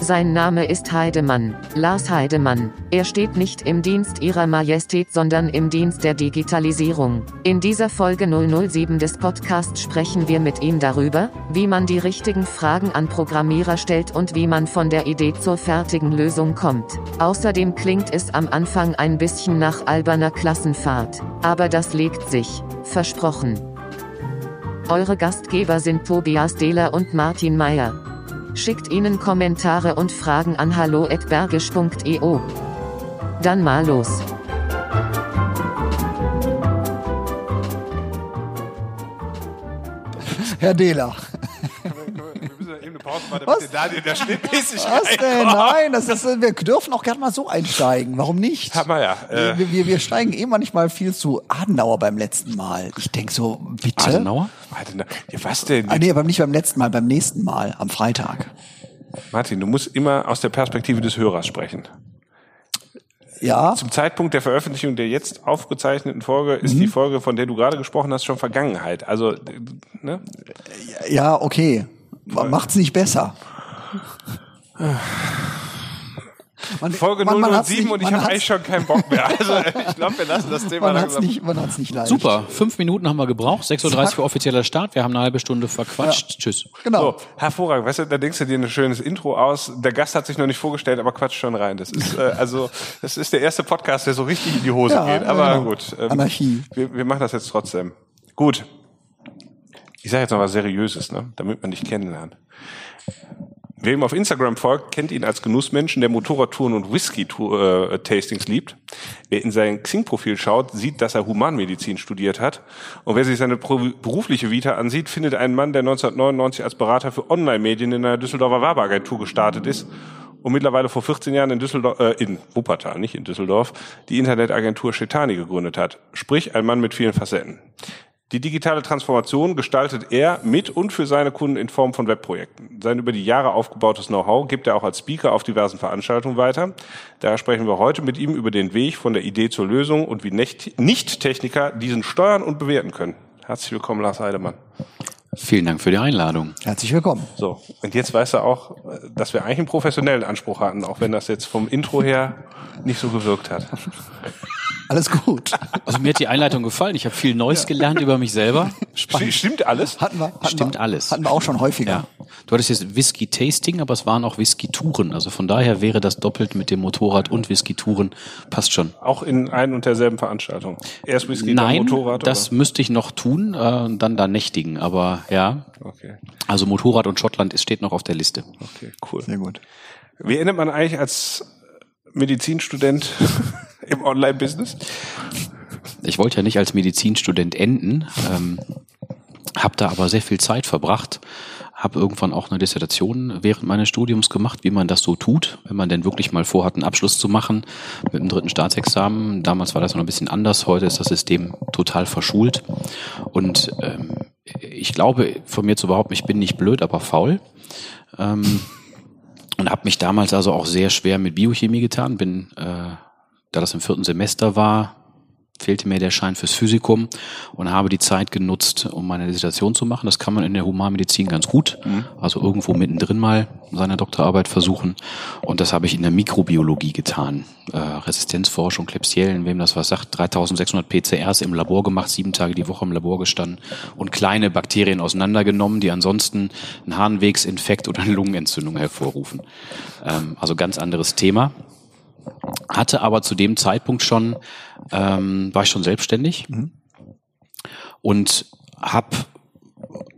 Sein Name ist Heidemann, Lars Heidemann. Er steht nicht im Dienst ihrer Majestät, sondern im Dienst der Digitalisierung. In dieser Folge 007 des Podcasts sprechen wir mit ihm darüber, wie man die richtigen Fragen an Programmierer stellt und wie man von der Idee zur fertigen Lösung kommt. Außerdem klingt es am Anfang ein bisschen nach alberner Klassenfahrt. Aber das legt sich. Versprochen. Eure Gastgeber sind Tobias Dehler und Martin Meyer. Schickt ihnen Kommentare und Fragen an hallo@bergisch.eu. Dann mal los. Herr Dehler. Pause Was? damit der Daniel da schnittmäßig Was denn? Nein, das ist, wir dürfen auch gerne mal so einsteigen. Warum nicht? Haben wir ja. Äh, wir, wir, wir steigen eh manchmal viel zu Adenauer beim letzten Mal. Ich denk so, bitte? Adenauer? ja, was denn? Ah, nee, aber nicht beim letzten Mal, beim nächsten Mal, am Freitag. Martin, du musst immer aus der Perspektive des Hörers sprechen. Ja, Zum Zeitpunkt der Veröffentlichung der jetzt aufgezeichneten Folge ist Mhm. die Folge, von der du gerade gesprochen hast, schon Vergangenheit. Also, ne? ja, okay. Macht's nicht besser. Man, Folge man- man hat's 007 nicht- und ich man habe eigentlich schon keinen Bock mehr. Also, ich glaube, wir lassen das Thema Man hat's langsam. nicht, man hat's nicht leicht. Super, fünf Minuten haben wir gebraucht, 6.30 Uhr offizieller Start, wir haben eine halbe Stunde verquatscht. Tschüss. Genau. So, hervorragend. Weißt du, da denkst du dir ein schönes Intro aus. Der Gast hat sich noch nicht vorgestellt, aber quatscht schon rein. Das ist, äh, also, das ist der erste Podcast, der so richtig in die Hose Ja, geht. Aber genau. gut. ähm, Anarchie. Wir, wir machen das jetzt trotzdem. Gut. Ich sage jetzt noch was Seriöses, ne? damit man dich kennenlernt. Wer ihm auf Instagram folgt, kennt ihn als Genussmenschen, der Motorradtouren und Whisky-Tastings liebt. Wer in sein Xing-Profil schaut, sieht, dass er Humanmedizin studiert hat. Und wer sich seine berufliche Vita ansieht, findet einen Mann, der 1999 als Berater für Online-Medien in einer Düsseldorfer Werbeagentur gestartet ist und mittlerweile vor 14 Jahren in Düsseldorf, äh, in Wuppertal, nicht in Düsseldorf, die Internetagentur Chetani gegründet hat. Sprich, ein Mann mit vielen Facetten. Die digitale Transformation gestaltet er mit und für seine Kunden in Form von Webprojekten. Sein über die Jahre aufgebautes Know-how gibt er auch als Speaker auf diversen Veranstaltungen weiter. Daher sprechen wir heute mit ihm über den Weg von der Idee zur Lösung und wie Nicht- Nicht-Techniker diesen steuern und bewerten können. Herzlich willkommen, Lars Heidemann. Vielen Dank für die Einladung. Herzlich willkommen. So, und jetzt weißt du auch, dass wir eigentlich einen professionellen Anspruch hatten, auch wenn das jetzt vom Intro her nicht so gewirkt hat. Alles gut. Also mir hat die Einleitung gefallen, ich habe viel Neues gelernt über mich selber. Sti- Stimmt alles? Hatten wir, hatten Stimmt wir, alles. Hatten wir auch schon häufiger. Ja. Du hattest jetzt Whisky-Tasting, aber es waren auch Whisky-Touren. Also von daher wäre das doppelt mit dem Motorrad und Whisky-Touren. Passt schon. Auch in ein und derselben Veranstaltung. Erst Whisky, Nein, dann Motorrad? das müsste ich noch tun, äh, dann da nächtigen. Aber ja, Oder? Okay, also Motorrad und Schottland ist, steht noch auf der Liste. okay, cool. Sehr gut. Wie endet man eigentlich als Medizinstudent im Online-Business? Ich wollte ja nicht als Medizinstudent enden, ähm, habe da aber sehr viel Zeit verbracht, habe irgendwann auch eine Dissertation während meines Studiums gemacht, wie man das so tut, wenn man denn wirklich mal vorhat, einen Abschluss zu machen mit dem dritten Staatsexamen. Damals war das noch ein bisschen anders, heute ist das System total verschult. Und ähm, ich glaube von mir zu behaupten, ich bin nicht blöd, aber faul. Ähm, und habe mich damals also auch sehr schwer mit Biochemie getan, bin, äh, da das im vierten Semester war, fehlte mir der Schein fürs Physikum und habe die Zeit genutzt, um meine Dissertation zu machen. Das kann man in der Humanmedizin ganz gut, also irgendwo mittendrin mal seine Doktorarbeit versuchen. Und das habe ich in der Mikrobiologie getan. Äh, Resistenzforschung, Klebsiellen, wem das was sagt, 3600 PCRs im Labor gemacht, sieben Tage die Woche im Labor gestanden und kleine Bakterien auseinandergenommen, die ansonsten einen Harnwegsinfekt oder eine Lungenentzündung hervorrufen. Ähm, also ganz anderes Thema hatte aber zu dem Zeitpunkt schon, ähm, war ich schon selbstständig und habe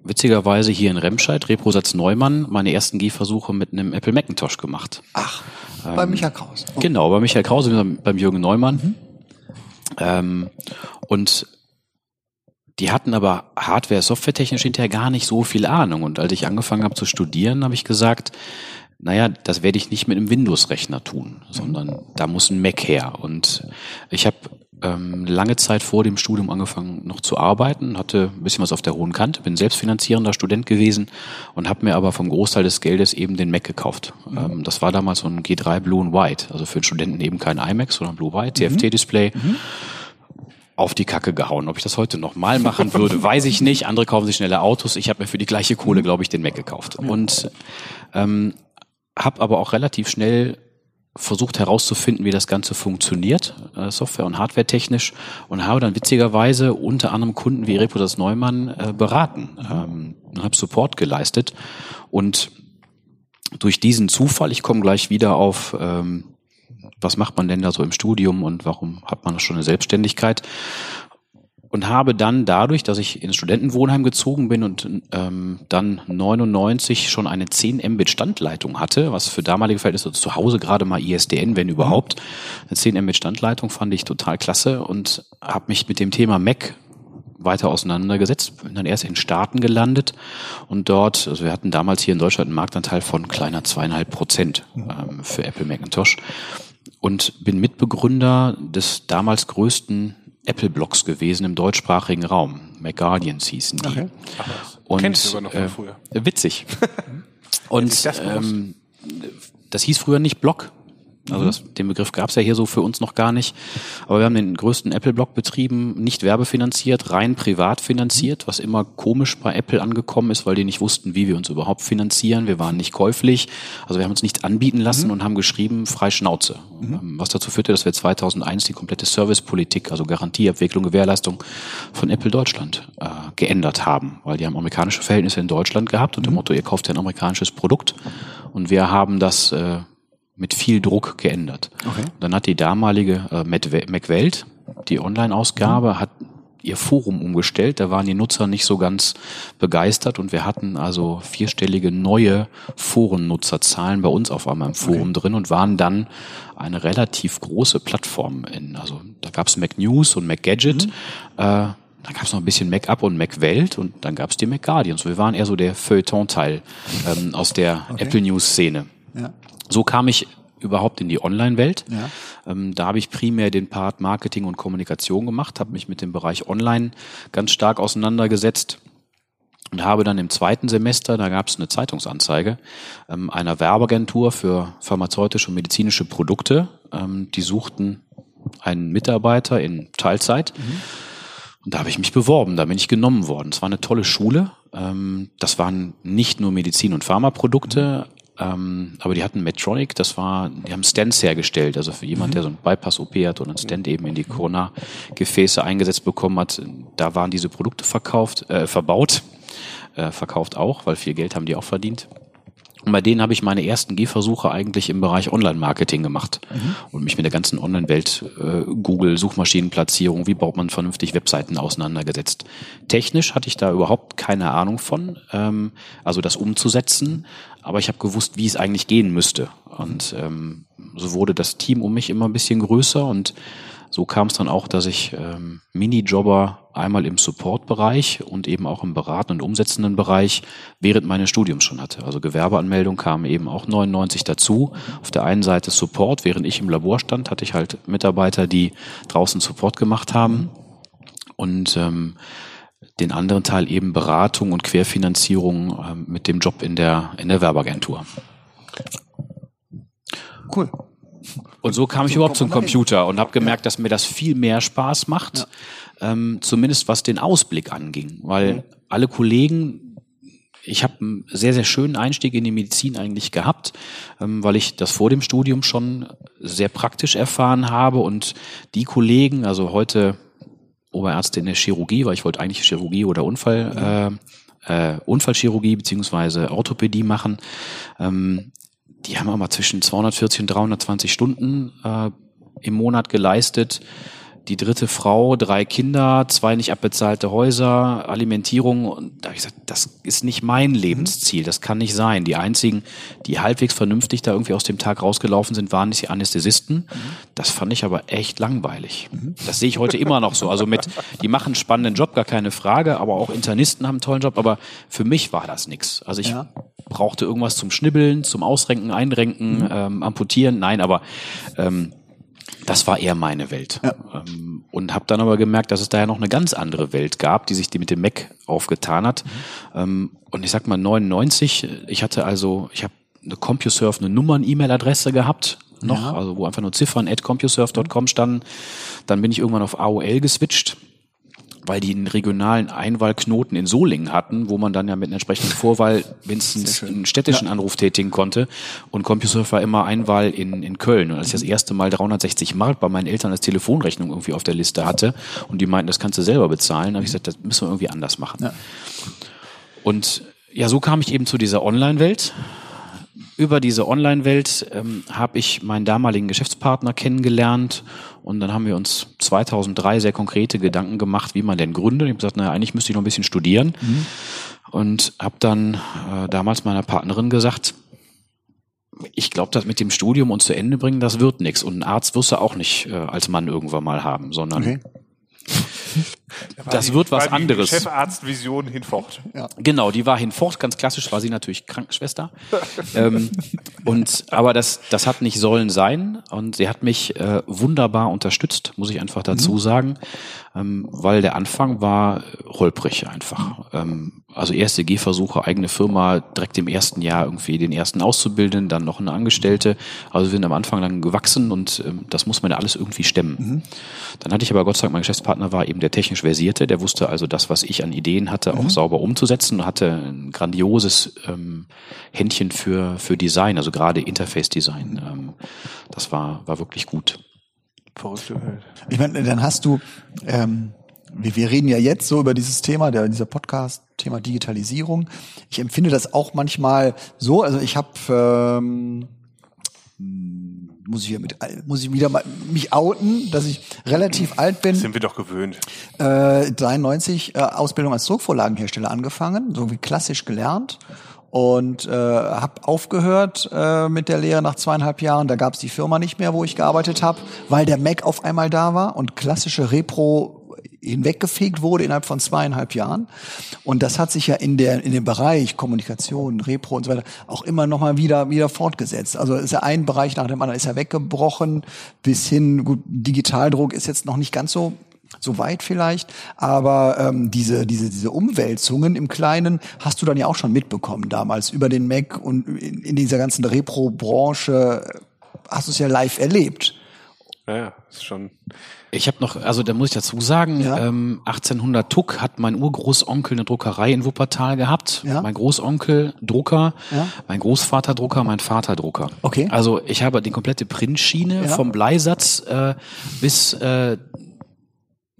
witzigerweise hier in Remscheid, Reprosatz Neumann, meine ersten Gehversuche mit einem Apple Macintosh gemacht. Ach, bei Michael Kraus. Genau, bei Michael Krause, beim beim Jürgen Neumann. Ähm, und die hatten aber Hardware, Softwaretechnisch hinterher gar nicht so viel Ahnung. Und als ich angefangen habe zu studieren, habe ich gesagt, naja, das werde ich nicht mit einem Windows-Rechner tun, sondern da muss ein Mac her. Und ich habe ähm, lange Zeit vor dem Studium angefangen noch zu arbeiten, hatte ein bisschen was auf der hohen Kante, bin selbstfinanzierender Student gewesen und habe mir aber vom Großteil des Geldes eben den Mac gekauft. Ähm, das war damals so ein G3 Blue and White, also für einen Studenten eben kein iMac, sondern Blue White, TFT-Display. auf die Kacke gehauen. Ob ich das heute nochmal machen würde, weiß ich nicht. Andere kaufen sich schnelle Autos. Ich habe mir für die gleiche Kohle, glaube ich, den Mac gekauft. Und ähm, habe aber auch relativ schnell versucht herauszufinden, wie das Ganze funktioniert, äh, Software- und Hardware-technisch, und habe dann witzigerweise unter anderem Kunden wie Repotas Neumann äh, beraten ähm, und habe Support geleistet. Und durch diesen Zufall, ich komme gleich wieder auf, ähm, was macht man denn da so im Studium und warum hat man schon eine Selbstständigkeit, und habe dann dadurch, dass ich ins Studentenwohnheim gezogen bin und ähm, dann 99 schon eine 10 Mbit Standleitung hatte, was für damalige Verhältnisse zu Hause gerade mal ISDN, wenn überhaupt, eine 10 Mbit Standleitung fand ich total klasse und habe mich mit dem Thema Mac weiter auseinandergesetzt, bin dann erst in Staaten gelandet und dort, also wir hatten damals hier in Deutschland einen Marktanteil von kleiner zweieinhalb Prozent ähm, für Apple Macintosh und bin Mitbegründer des damals größten Apple-Blogs gewesen im deutschsprachigen Raum. McGuardians hießen die. Okay. Und, Kenn ich sogar noch von äh, früher. Witzig. Und das ähm, das hieß früher nicht Blog. Also das, den Begriff gab es ja hier so für uns noch gar nicht. Aber wir haben den größten Apple-Blog betrieben, nicht werbefinanziert, rein privat finanziert, was immer komisch bei Apple angekommen ist, weil die nicht wussten, wie wir uns überhaupt finanzieren. Wir waren nicht käuflich. Also wir haben uns nicht anbieten lassen Mhm. und haben geschrieben, frei Schnauze. Ähm, Was dazu führte, dass wir 2001 die komplette Servicepolitik, also Garantieabwicklung, Gewährleistung von Apple Deutschland äh, geändert haben. Weil die haben amerikanische Verhältnisse in Deutschland gehabt Mhm. und dem Motto, ihr kauft ja ein amerikanisches Produkt. Und wir haben das äh, mit viel Druck geändert. Okay. Dann hat die damalige äh, Mac- MacWelt, die Online-Ausgabe, hat ihr Forum umgestellt. Da waren die Nutzer nicht so ganz begeistert und wir hatten also vierstellige neue Forennutzerzahlen bei uns auf einmal im Forum drin und waren dann eine relativ große Plattform. In, also da gab es Mac News und Mac Gadget. Äh, da gab es noch ein bisschen Mac Up und Mac Welt und dann gab es die Mac Guardians. Wir waren eher so der Feuilleton-Teil ähm, aus der Apple News-Szene. Ja. So kam ich überhaupt in die Online-Welt. Ja. Ähm, da habe ich primär den Part Marketing und Kommunikation gemacht, habe mich mit dem Bereich Online ganz stark auseinandergesetzt und habe dann im zweiten Semester, da gab es eine Zeitungsanzeige ähm, einer Werbeagentur für pharmazeutische und medizinische Produkte. Ähm, die suchten einen Mitarbeiter in Teilzeit. Und da habe ich mich beworben, da bin ich genommen worden. Es war eine tolle Schule. Ähm, das waren nicht nur Medizin- und Pharmaprodukte, ähm, aber die hatten Medtronic, das war, die haben Stents hergestellt. Also für jemand, der so einen Bypass-OP hat und einen Stent eben in die Corona-Gefäße eingesetzt bekommen hat, da waren diese Produkte verkauft, äh, verbaut, äh, verkauft auch, weil viel Geld haben die auch verdient. Und bei denen habe ich meine ersten Gehversuche eigentlich im Bereich Online-Marketing gemacht und mich mit der ganzen Online-Welt, äh, Google, Suchmaschinenplatzierung, wie baut man vernünftig Webseiten auseinandergesetzt. Technisch hatte ich da überhaupt keine Ahnung von, ähm, also das umzusetzen, aber ich habe gewusst, wie es eigentlich gehen müsste. Und ähm, so wurde das Team um mich immer ein bisschen größer und so kam es dann auch, dass ich ähm, Minijobber einmal im Support-Bereich und eben auch im beratenden und umsetzenden Bereich während meines Studiums schon hatte. Also Gewerbeanmeldung kam eben auch 99 dazu. Auf der einen Seite Support, während ich im Labor stand, hatte ich halt Mitarbeiter, die draußen Support gemacht haben und ähm, den anderen Teil eben Beratung und Querfinanzierung ähm, mit dem Job in der in der Werbeagentur. Cool. Und so kam ich überhaupt zum Computer und habe gemerkt, dass mir das viel mehr Spaß macht, ähm, zumindest was den Ausblick anging. Weil alle Kollegen, ich habe einen sehr, sehr schönen Einstieg in die Medizin eigentlich gehabt, ähm, weil ich das vor dem Studium schon sehr praktisch erfahren habe. Und die Kollegen, also heute Oberärzte in der Chirurgie, weil ich wollte eigentlich Chirurgie oder Unfall, äh, äh, Unfallchirurgie beziehungsweise Orthopädie machen. Ähm, die haben aber zwischen 240 und 320 Stunden äh, im Monat geleistet. Die dritte Frau, drei Kinder, zwei nicht abbezahlte Häuser, Alimentierung. Und da habe ich gesagt, das ist nicht mein Lebensziel, das kann nicht sein. Die einzigen, die halbwegs vernünftig da irgendwie aus dem Tag rausgelaufen sind, waren die Anästhesisten. Das fand ich aber echt langweilig. Das sehe ich heute immer noch so. Also mit, die machen einen spannenden Job, gar keine Frage, aber auch Internisten haben einen tollen Job. Aber für mich war das nix. Also ich Ja. brauchte irgendwas zum Schnibbeln, zum Ausrenken, Einrenken, ähm, amputieren. Nein, aber ähm, das war eher meine Welt. Ähm, und habe dann aber gemerkt, dass es da ja noch eine ganz andere Welt gab, die sich die mit dem Mac aufgetan hat. Ähm, und ich sag mal 99, ich hatte also, ich habe eine CompuServe, eine Nummern-E-Mail-Adresse gehabt, noch, Ja. also wo einfach nur Ziffern at CompuServe.com standen. Dann bin ich irgendwann auf AOL geswitcht, weil die einen regionalen Einwahlknoten in Solingen hatten, wo man dann ja mit einer entsprechenden Vorwahl wenigstens einen städtischen Anruf tätigen konnte. Und CompuServe war immer Einwahl in, in Köln. Und als ich das erste Mal 360 Mark bei meinen Eltern als Telefonrechnung irgendwie auf der Liste hatte und die meinten, das kannst du selber bezahlen, habe ich gesagt, das müssen wir irgendwie anders machen. Ja. Und ja, so kam ich eben zu dieser Online-Welt. Über diese Online-Welt ähm, habe ich meinen damaligen Geschäftspartner kennengelernt und dann haben wir uns 2003 sehr konkrete Gedanken gemacht, wie man denn gründet. Ich habe gesagt, naja, eigentlich müsste ich noch ein bisschen studieren und habe dann äh, damals meiner Partnerin gesagt, ich glaube, das mit dem Studium und zu Ende bringen, das wird nichts. Und einen Arzt wirst du auch nicht äh, als Mann irgendwann mal haben, sondern Okay. Das wird was War die anderes. Chefarztvision hinfort. Genau, die war hinfort, ganz klassisch war sie natürlich Krankenschwester. ähm, und aber das, das hat nicht sollen sein und sie hat mich äh, wunderbar unterstützt, muss ich einfach dazu sagen, ähm, weil der Anfang war holprig einfach. Ähm, also erste Gehversuche, eigene Firma, direkt im ersten Jahr irgendwie den ersten Auszubildenden, dann noch eine Angestellte. Also wir sind am Anfang dann gewachsen und ähm, das muss man ja alles irgendwie stemmen. Dann hatte ich aber Gott sei Dank, mein Geschäftspartner war eben der technisch Versierte, der wusste also das, was ich an Ideen hatte, auch sauber umzusetzen und hatte ein grandioses ähm, Händchen für, für Design, also gerade Interface-Design. Ähm, das war, war wirklich gut. Verrückte Welt. Ich meine, dann hast du, ähm, wir, wir reden ja jetzt so über dieses Thema, der, dieser Podcast, Thema Digitalisierung. Ich empfinde das auch manchmal so, also ich habe, ähm, hm, muss ich, hier mit, muss ich wieder mal mich outen, dass ich relativ alt bin. Sind wir doch gewöhnt. äh, 93 äh, Ausbildung als Druckvorlagenhersteller angefangen, so wie klassisch gelernt und äh, habe aufgehört äh, mit der Lehre nach zweieinhalb Jahren. Da gab es die Firma nicht mehr, wo ich gearbeitet habe, weil der Mac auf einmal da war und klassische Repro hinweggefegt wurde innerhalb von zweieinhalb Jahren. Und das hat sich ja in der in dem Bereich Kommunikation, Repro und so weiter auch immer noch mal wieder wieder fortgesetzt. Also ist ja ein Bereich nach dem anderen ist ja weggebrochen bis hin gut Digitaldruck ist jetzt noch nicht ganz so so weit vielleicht, aber ähm, diese diese diese Umwälzungen im Kleinen hast du dann ja auch schon mitbekommen damals über den Mac und in, in dieser ganzen Repro-Branche hast du es ja live erlebt. Ja, ist schon. Ich habe noch, also da muss ich dazu sagen, Ja. ähm, 1800 Tuck hat mein Urgroßonkel eine Druckerei in Wuppertal gehabt. Ja. Mein Großonkel Drucker, Ja. mein Großvater Drucker, mein Vater Drucker. Okay. Also ich habe die komplette Printschiene vom Bleisatz äh, bis äh,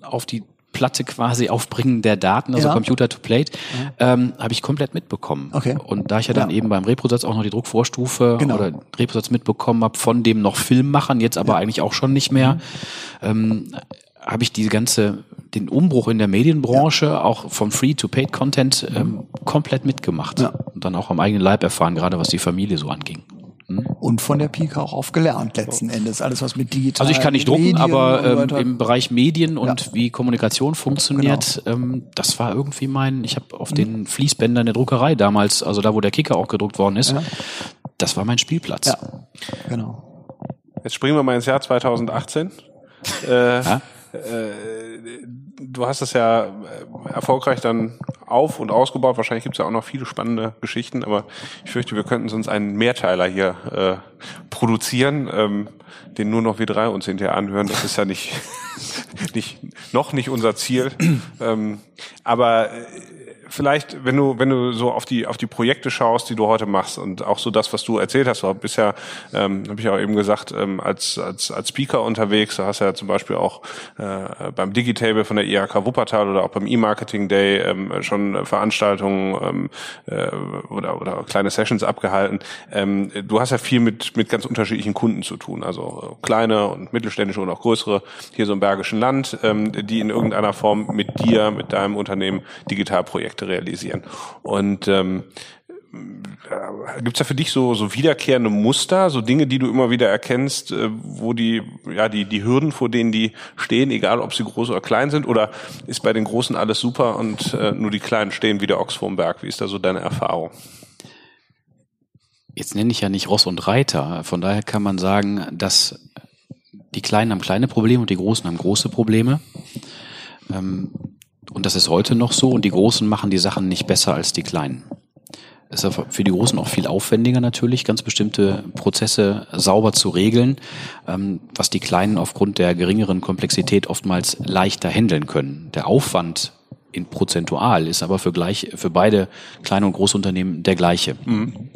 auf die Platte quasi aufbringen der Daten, also Ja. Computer to Plate, ähm, habe ich komplett mitbekommen. Okay. Und da ich ja dann Ja. eben beim Reprosatz auch noch die Druckvorstufe Genau. oder Reprosatz mitbekommen habe von dem noch Filmmachern, jetzt aber eigentlich auch schon nicht mehr, ähm, habe ich diese ganze, den Umbruch in der Medienbranche, auch vom Free-to-Paid-Content, ähm, komplett mitgemacht. Ja. Und dann auch am eigenen Leib erfahren, gerade was die Familie so anging. Und von der Pika auch auf gelernt letzten Endes. Alles, was mit digital Also ich kann nicht drucken, Medien aber ähm, im Bereich Medien und Ja. Genau. wie Kommunikation funktioniert, ähm, das war irgendwie mein, ich habe auf den Fließbändern der Druckerei damals, also da wo der Kicker auch gedruckt worden ist, Ja. das war mein Spielplatz. ja, genau. Jetzt springen wir mal ins Jahr 2018. Äh? Äh, du hast es ja äh, erfolgreich dann auf- und ausgebaut. Wahrscheinlich gibt es ja auch noch viele spannende Geschichten, aber ich fürchte, wir könnten uns einen Mehrteiler hier äh, produzieren, ähm, den nur noch wir drei uns hinterher anhören. Das ist ja nicht, nicht noch nicht unser Ziel. ähm, aber äh, vielleicht, wenn du, wenn du so auf die, auf die Projekte schaust, die du heute machst und auch so das, was du erzählt hast, du bist ja, ähm, habe ich auch eben gesagt, ähm, als, als, als Speaker unterwegs, du hast ja zum Beispiel auch äh, beim Digitable von der IHK Wuppertal oder auch beim E-Marketing Day ähm, schon Veranstaltungen ähm, äh, oder, oder kleine Sessions abgehalten. Ähm, du hast ja viel mit, mit ganz unterschiedlichen Kunden zu tun, also äh, kleine und mittelständische und auch größere hier so im Bergischen Land, ähm, die in irgendeiner Form mit dir, mit deinem Unternehmen Digitalprojekte realisieren. Und ähm, Gibt es da für dich so, so wiederkehrende Muster, so Dinge, die du immer wieder erkennst, äh, wo die, ja, die, die Hürden, vor denen die stehen, egal ob sie groß oder klein sind, oder ist bei den Großen alles super und äh, nur die Kleinen stehen wie der Ochs vorm Berg? Wie ist da so deine Erfahrung? Jetzt nenne ich ja nicht Ross und Reiter, von daher kann man sagen, dass die Kleinen haben kleine Probleme und die Großen haben große Probleme. Ähm, und das ist heute noch so und die Großen machen die Sachen nicht besser als die Kleinen. ist ja für die Großen auch viel aufwendiger natürlich, ganz bestimmte Prozesse sauber zu regeln, ähm, was die Kleinen aufgrund der geringeren Komplexität oftmals leichter handeln können. Der Aufwand in prozentual ist aber für gleich für beide kleine und große Unternehmen der gleiche. Mhm.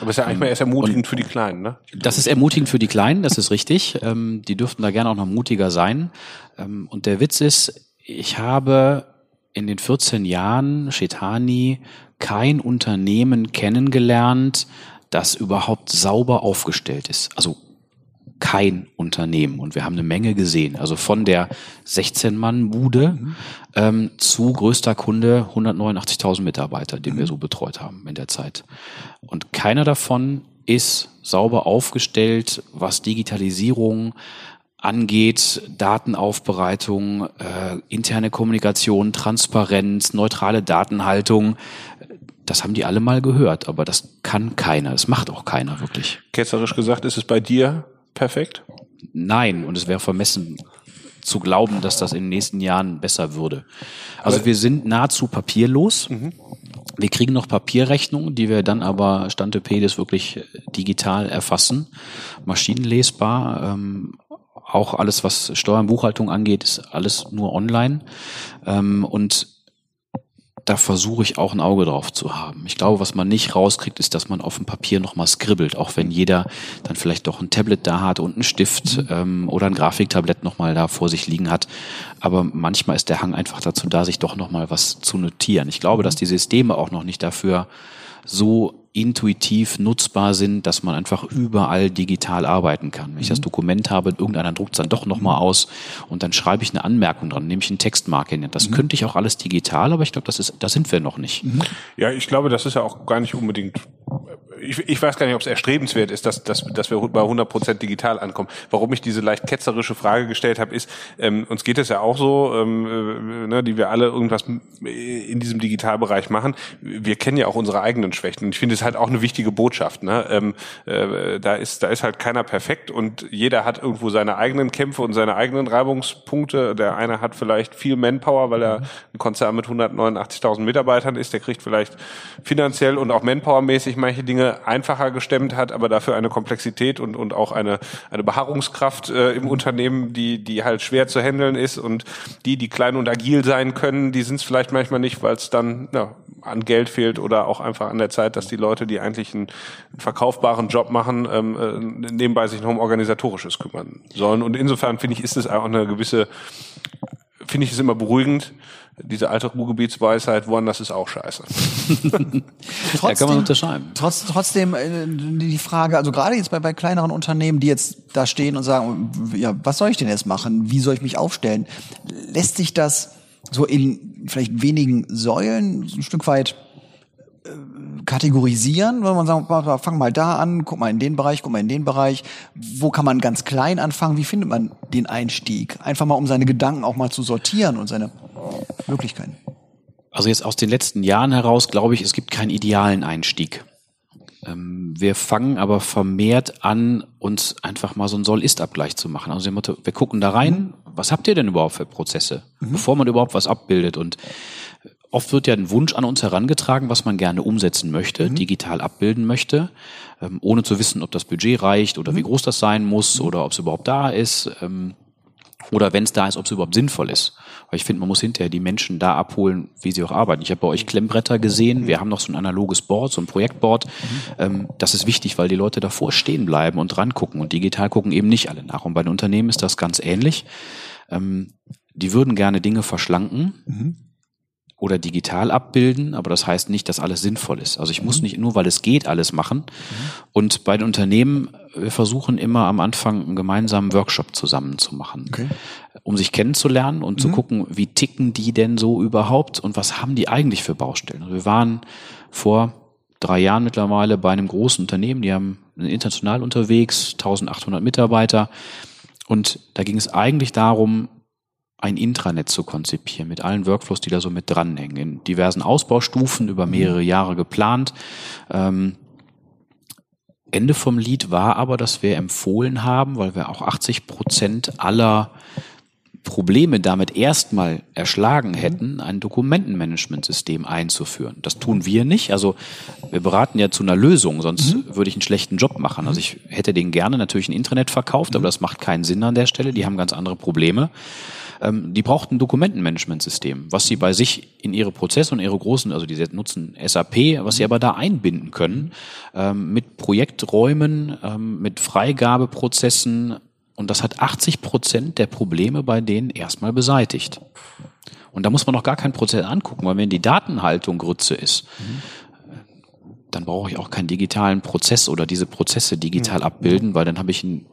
Aber ist ja eigentlich mal erst ermutigend für die Kleinen, ne? Das ist ermutigend für die Kleinen, das ist richtig. Ähm, die dürften da gerne auch noch mutiger sein. Ähm, und der Witz ist, ich habe in den 14 Jahren Shetani kein Unternehmen kennengelernt, das überhaupt sauber aufgestellt ist. Also kein Unternehmen. Und wir haben eine Menge gesehen. Also von der 16-Mann-Bude mhm. ähm, zu größter Kunde 189.000 Mitarbeiter, den mhm. wir so betreut haben in der Zeit. Und keiner davon ist sauber aufgestellt, was Digitalisierung angeht, Datenaufbereitung, äh, interne Kommunikation, Transparenz, neutrale Datenhaltung. Das haben die alle mal gehört, aber das kann keiner. Das macht auch keiner wirklich. Ketzerisch gesagt, ist es bei dir perfekt? Nein, und es wäre vermessen zu glauben, dass das in den nächsten Jahren besser würde. Also aber wir sind nahezu papierlos. Mhm. Wir kriegen noch Papierrechnungen, die wir dann aber Stante Pedis wirklich digital erfassen, maschinenlesbar. Ähm, auch alles, was Steuern, Buchhaltung angeht, ist alles nur online. Ähm, und da versuche ich auch ein Auge drauf zu haben. Ich glaube, was man nicht rauskriegt, ist, dass man auf dem Papier nochmal skribbelt, auch wenn jeder dann vielleicht doch ein Tablet da hat und einen Stift ähm, oder ein Grafiktablett nochmal da vor sich liegen hat. Aber manchmal ist der Hang einfach dazu da, sich doch nochmal was zu notieren. Ich glaube, dass die Systeme auch noch nicht dafür so intuitiv nutzbar sind, dass man einfach überall digital arbeiten kann. Wenn ich das mhm. Dokument habe, irgendeiner druckt es dann doch nochmal aus und dann schreibe ich eine Anmerkung dran, nehme ich einen Textmarke. Das mhm. könnte ich auch alles digital, aber ich glaube, das ist, da sind wir noch nicht. Mhm. Ja, ich glaube, das ist ja auch gar nicht unbedingt ich, ich weiß gar nicht, ob es erstrebenswert ist, dass, dass, dass wir bei 100 Prozent digital ankommen. Warum ich diese leicht ketzerische Frage gestellt habe, ist, ähm, uns geht es ja auch so, ähm, äh, ne, die wir alle irgendwas in diesem Digitalbereich machen. Wir kennen ja auch unsere eigenen Schwächen. Und ich finde es halt auch eine wichtige Botschaft. Ne? Ähm, äh, da ist da ist halt keiner perfekt und jeder hat irgendwo seine eigenen Kämpfe und seine eigenen Reibungspunkte. Der eine hat vielleicht viel Manpower, weil er ein Konzern mit 189.000 Mitarbeitern ist. Der kriegt vielleicht finanziell und auch Manpowermäßig manche Dinge einfacher gestemmt hat, aber dafür eine Komplexität und, und auch eine, eine Beharrungskraft äh, im Unternehmen, die, die halt schwer zu handeln ist und die, die klein und agil sein können, die sind es vielleicht manchmal nicht, weil es dann ja, an Geld fehlt oder auch einfach an der Zeit, dass die Leute, die eigentlich einen verkaufbaren Job machen, ähm, äh, nebenbei sich noch um Organisatorisches kümmern sollen. Und insofern finde ich, ist es auch eine gewisse, finde ich es immer beruhigend, diese alte Ruhrgebietsweisheit, woanders ist auch scheiße. trotzdem, ja, kann man unterschreiben. Trotz, trotzdem äh, die Frage, also gerade jetzt bei, bei kleineren Unternehmen, die jetzt da stehen und sagen, ja, was soll ich denn jetzt machen? Wie soll ich mich aufstellen? Lässt sich das so in vielleicht wenigen Säulen so ein Stück weit kategorisieren, wenn man sagt, fang mal da an, guck mal in den Bereich, guck mal in den Bereich. Wo kann man ganz klein anfangen? Wie findet man den Einstieg? Einfach mal, um seine Gedanken auch mal zu sortieren und seine Möglichkeiten. Also jetzt aus den letzten Jahren heraus glaube ich, es gibt keinen idealen Einstieg. Ähm, wir fangen aber vermehrt an, uns einfach mal so einen Soll-Ist-Abgleich zu machen. Also wir gucken da rein, mhm. was habt ihr denn überhaupt für Prozesse, mhm. bevor man überhaupt was abbildet und Oft wird ja ein Wunsch an uns herangetragen, was man gerne umsetzen möchte, mhm. digital abbilden möchte, ähm, ohne zu wissen, ob das Budget reicht oder mhm. wie groß das sein muss mhm. oder ob es überhaupt da ist. Ähm, oder wenn es da ist, ob es überhaupt sinnvoll ist. Weil ich finde, man muss hinterher die Menschen da abholen, wie sie auch arbeiten. Ich habe bei euch Klemmbretter gesehen. Wir haben noch so ein analoges Board, so ein Projektboard. Ähm, das ist wichtig, weil die Leute davor stehen bleiben und dran gucken. Und digital gucken eben nicht alle nach. Und bei den Unternehmen ist das ganz ähnlich. Ähm, die würden gerne Dinge verschlanken. Oder digital abbilden, aber das heißt nicht, dass alles sinnvoll ist. Also ich muss mhm. nicht nur, weil es geht, alles machen. Mhm. Und bei den Unternehmen, wir versuchen immer am Anfang einen gemeinsamen Workshop zusammen zu machen, okay. um sich kennenzulernen und mhm. zu gucken, wie ticken die denn so überhaupt und was haben die eigentlich für Baustellen. Also wir waren vor drei Jahren mittlerweile bei einem großen Unternehmen, die haben international unterwegs, 1800 Mitarbeiter. Und da ging es eigentlich darum, ein Intranet zu konzipieren mit allen Workflows, die da so mit dranhängen, in diversen Ausbaustufen über mehrere Jahre geplant. Ähm, Ende vom Lied war aber, dass wir empfohlen haben, weil wir auch 80 Prozent aller Probleme damit erstmal erschlagen hätten, ein Dokumentenmanagementsystem einzuführen. Das tun wir nicht. Also wir beraten ja zu einer Lösung, sonst mhm. würde ich einen schlechten Job machen. Also ich hätte denen gerne natürlich ein Intranet verkauft, aber das macht keinen Sinn an der Stelle. Die haben ganz andere Probleme. Ähm, die brauchten ein Dokumentenmanagementsystem, was sie bei sich in ihre Prozesse und ihre großen, also die nutzen SAP, was sie aber da einbinden können, ähm, mit Projekträumen, ähm, mit Freigabeprozessen. Und das hat 80 Prozent der Probleme bei denen erstmal beseitigt. Und da muss man noch gar keinen Prozess angucken, weil wenn die Datenhaltung Grütze ist, mhm dann brauche ich auch keinen digitalen Prozess oder diese Prozesse digital abbilden, weil dann habe ich einen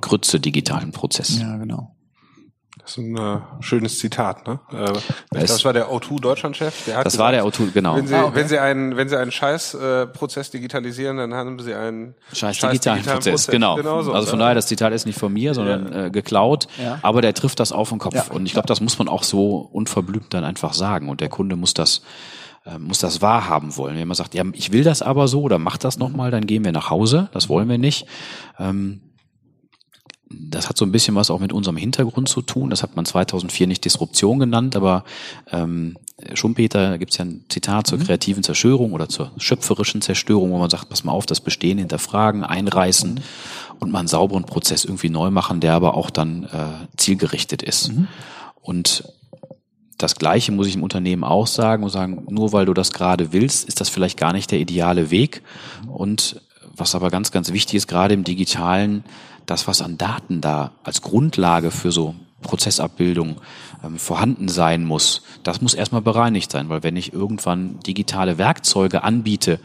Grütze digitalen Prozess. Ja, genau. Das ist ein äh, schönes Zitat, ne? Äh, das war der O2 Deutschlandchef. Der hat das gesagt, war der O2, genau. Wenn Sie, ah, okay. wenn Sie einen, wenn Sie einen Scheißprozess äh, digitalisieren, dann haben Sie einen Scheiß, Scheiß digitalen, digitalen Prozess. Prozess. Genau. genau so. Also von daher, das Zitat ist nicht von mir, sondern ja. äh, geklaut. Ja. Aber der trifft das auf den Kopf. Ja. Und ich glaube, das muss man auch so unverblümt dann einfach sagen. Und der Kunde muss das äh, muss das wahrhaben wollen. Wenn man sagt, ja, ich will das aber so oder mach das nochmal, dann gehen wir nach Hause. Das wollen wir nicht. Ähm, das hat so ein bisschen was auch mit unserem Hintergrund zu tun. Das hat man 2004 nicht Disruption genannt, aber ähm, Schumpeter, da gibt es ja ein Zitat zur mhm. kreativen Zerstörung oder zur schöpferischen Zerstörung, wo man sagt, pass mal auf, das Bestehen hinterfragen, einreißen mhm. und mal einen sauberen Prozess irgendwie neu machen, der aber auch dann äh, zielgerichtet ist. Mhm. Und das Gleiche muss ich im Unternehmen auch sagen und sagen, nur weil du das gerade willst, ist das vielleicht gar nicht der ideale Weg. Und was aber ganz, ganz wichtig ist, gerade im digitalen, das, was an Daten da als Grundlage für so Prozessabbildung ähm, vorhanden sein muss, das muss erstmal bereinigt sein, weil wenn ich irgendwann digitale Werkzeuge anbiete,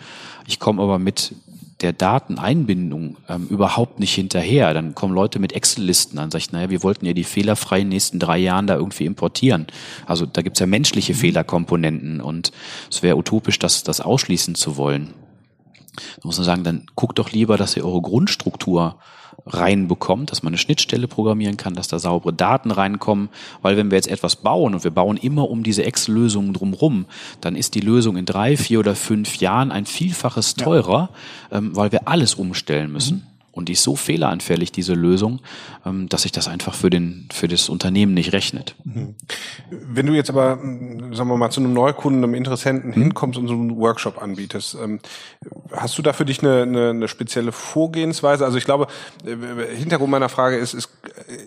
ich komme aber mit der Dateneinbindung ähm, überhaupt nicht hinterher. Dann kommen Leute mit Excel-Listen an, sagt, naja, wir wollten ja die fehlerfreien nächsten drei Jahren da irgendwie importieren. Also da gibt's ja menschliche mhm. Fehlerkomponenten und es wäre utopisch, das, das ausschließen zu wollen. Da muss man sagen, dann guckt doch lieber, dass ihr eure Grundstruktur reinbekommt, dass man eine Schnittstelle programmieren kann, dass da saubere Daten reinkommen, weil wenn wir jetzt etwas bauen und wir bauen immer um diese Excel-Lösungen drumrum, dann ist die Lösung in drei, vier oder fünf Jahren ein Vielfaches teurer, ja. ähm, weil wir alles umstellen müssen. Mhm. Und die ist so fehleranfällig, diese Lösung, ähm, dass sich das einfach für, den, für das Unternehmen nicht rechnet. Mhm. Wenn du jetzt aber, sagen wir mal, zu einem Neukunden, einem Interessenten mhm. hinkommst und so einen Workshop anbietest, ähm, hast du da für dich eine, eine, eine spezielle Vorgehensweise? Also ich glaube, äh, Hintergrund meiner Frage ist, ist,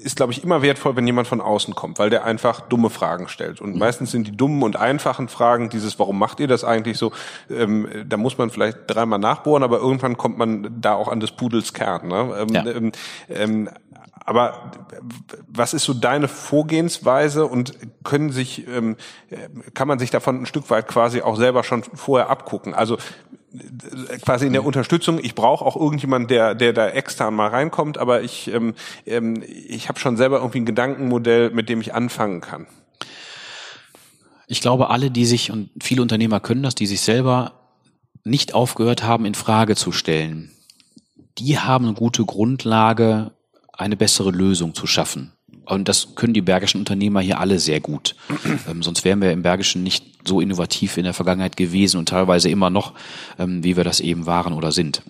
ist, glaube ich, immer wertvoll, wenn jemand von außen kommt, weil der einfach dumme Fragen stellt. Und mhm. meistens sind die dummen und einfachen Fragen dieses, warum macht ihr das eigentlich so? Ähm, da muss man vielleicht dreimal nachbohren, aber irgendwann kommt man da auch an des Pudels Kern. Ne? Ähm, ja. ähm, ähm, aber was ist so deine Vorgehensweise und können sich, ähm, kann man sich davon ein Stück weit quasi auch selber schon vorher abgucken? Also quasi in der Unterstützung. Ich brauche auch irgendjemand, der, der da extern mal reinkommt, aber ich, ähm, ähm, ich habe schon selber irgendwie ein Gedankenmodell, mit dem ich anfangen kann. Ich glaube, alle, die sich und viele Unternehmer können das, die sich selber nicht aufgehört haben, in Frage zu stellen die haben eine gute Grundlage, eine bessere Lösung zu schaffen. Und das können die bergischen Unternehmer hier alle sehr gut. Ähm, sonst wären wir im Bergischen nicht so innovativ in der Vergangenheit gewesen und teilweise immer noch, ähm, wie wir das eben waren oder sind.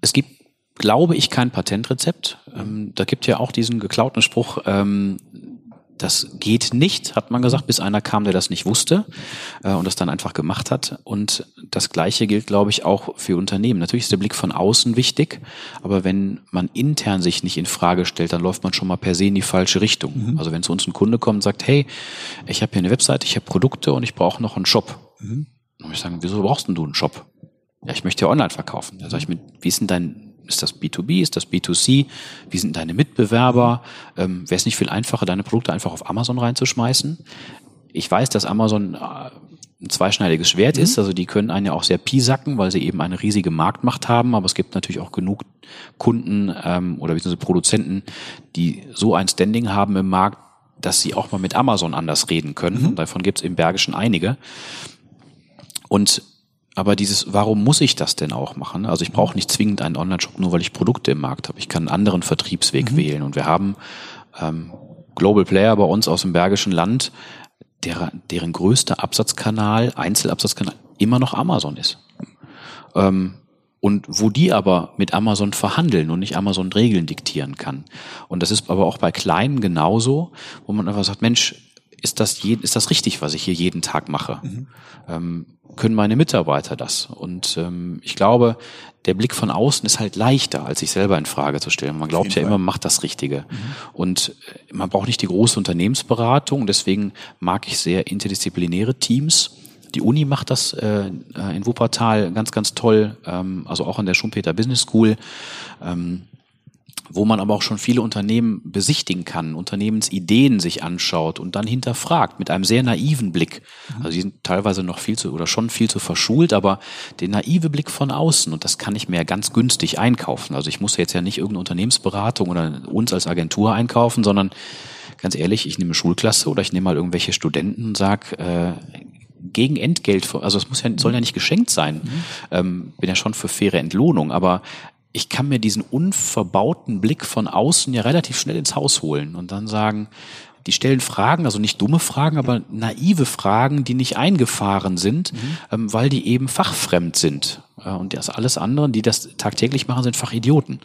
Es gibt, glaube ich, kein Patentrezept. Ähm, da gibt ja auch diesen geklauten Spruch, ähm, das geht nicht, hat man gesagt, bis einer kam, der das nicht wusste äh, und das dann einfach gemacht hat. Und das Gleiche gilt, glaube ich, auch für Unternehmen. Natürlich ist der Blick von außen wichtig, aber wenn man intern sich nicht in Frage stellt, dann läuft man schon mal per se in die falsche Richtung. Mhm. Also wenn zu uns ein Kunde kommt und sagt, hey, ich habe hier eine Webseite, ich habe Produkte und ich brauche noch einen Shop. Mhm. Dann muss ich sagen, wieso brauchst denn du einen Shop? Ja, ich möchte ja online verkaufen. Da sage ich mir, wie ist denn dein ist das B2B? Ist das B2C? Wie sind deine Mitbewerber? Ähm, Wäre es nicht viel einfacher, deine Produkte einfach auf Amazon reinzuschmeißen? Ich weiß, dass Amazon äh, ein zweischneidiges Schwert mhm. ist. Also die können einen ja auch sehr piesacken, weil sie eben eine riesige Marktmacht haben. Aber es gibt natürlich auch genug Kunden ähm, oder beziehungsweise Produzenten, die so ein Standing haben im Markt, dass sie auch mal mit Amazon anders reden können. Mhm. Und davon gibt es im Bergischen einige. Und aber dieses, warum muss ich das denn auch machen? Also ich brauche nicht zwingend einen Online-Shop, nur weil ich Produkte im Markt habe. Ich kann einen anderen Vertriebsweg mhm. wählen. Und wir haben ähm, Global Player bei uns aus dem Bergischen Land, der, deren größter Absatzkanal, Einzelabsatzkanal, immer noch Amazon ist. Ähm, und wo die aber mit Amazon verhandeln und nicht Amazon Regeln diktieren kann. Und das ist aber auch bei Kleinen genauso, wo man einfach sagt, Mensch, ist das, je, ist das richtig, was ich hier jeden Tag mache? Mhm. Ähm, können meine Mitarbeiter das? Und ähm, ich glaube, der Blick von außen ist halt leichter, als sich selber in Frage zu stellen. Man glaubt ja immer, man macht das Richtige. Mhm. Und äh, man braucht nicht die große Unternehmensberatung. Deswegen mag ich sehr interdisziplinäre Teams. Die Uni macht das äh, in Wuppertal ganz, ganz toll, ähm, also auch an der Schumpeter Business School. Ähm, wo man aber auch schon viele Unternehmen besichtigen kann, Unternehmensideen sich anschaut und dann hinterfragt mit einem sehr naiven Blick. Mhm. Also die sind teilweise noch viel zu oder schon viel zu verschult, aber den naive Blick von außen und das kann ich mir ja ganz günstig einkaufen. Also ich muss jetzt ja nicht irgendeine Unternehmensberatung oder uns als Agentur einkaufen, sondern ganz ehrlich, ich nehme eine Schulklasse oder ich nehme mal irgendwelche Studenten und sag äh, gegen Entgelt, also es muss ja, soll ja nicht geschenkt sein. Mhm. Ähm, bin ja schon für faire Entlohnung, aber ich kann mir diesen unverbauten Blick von außen ja relativ schnell ins Haus holen und dann sagen, die stellen Fragen, also nicht dumme Fragen, aber naive Fragen, die nicht eingefahren sind, mhm. ähm, weil die eben fachfremd sind. Äh, und das alles andere, die das tagtäglich machen, sind Fachidioten.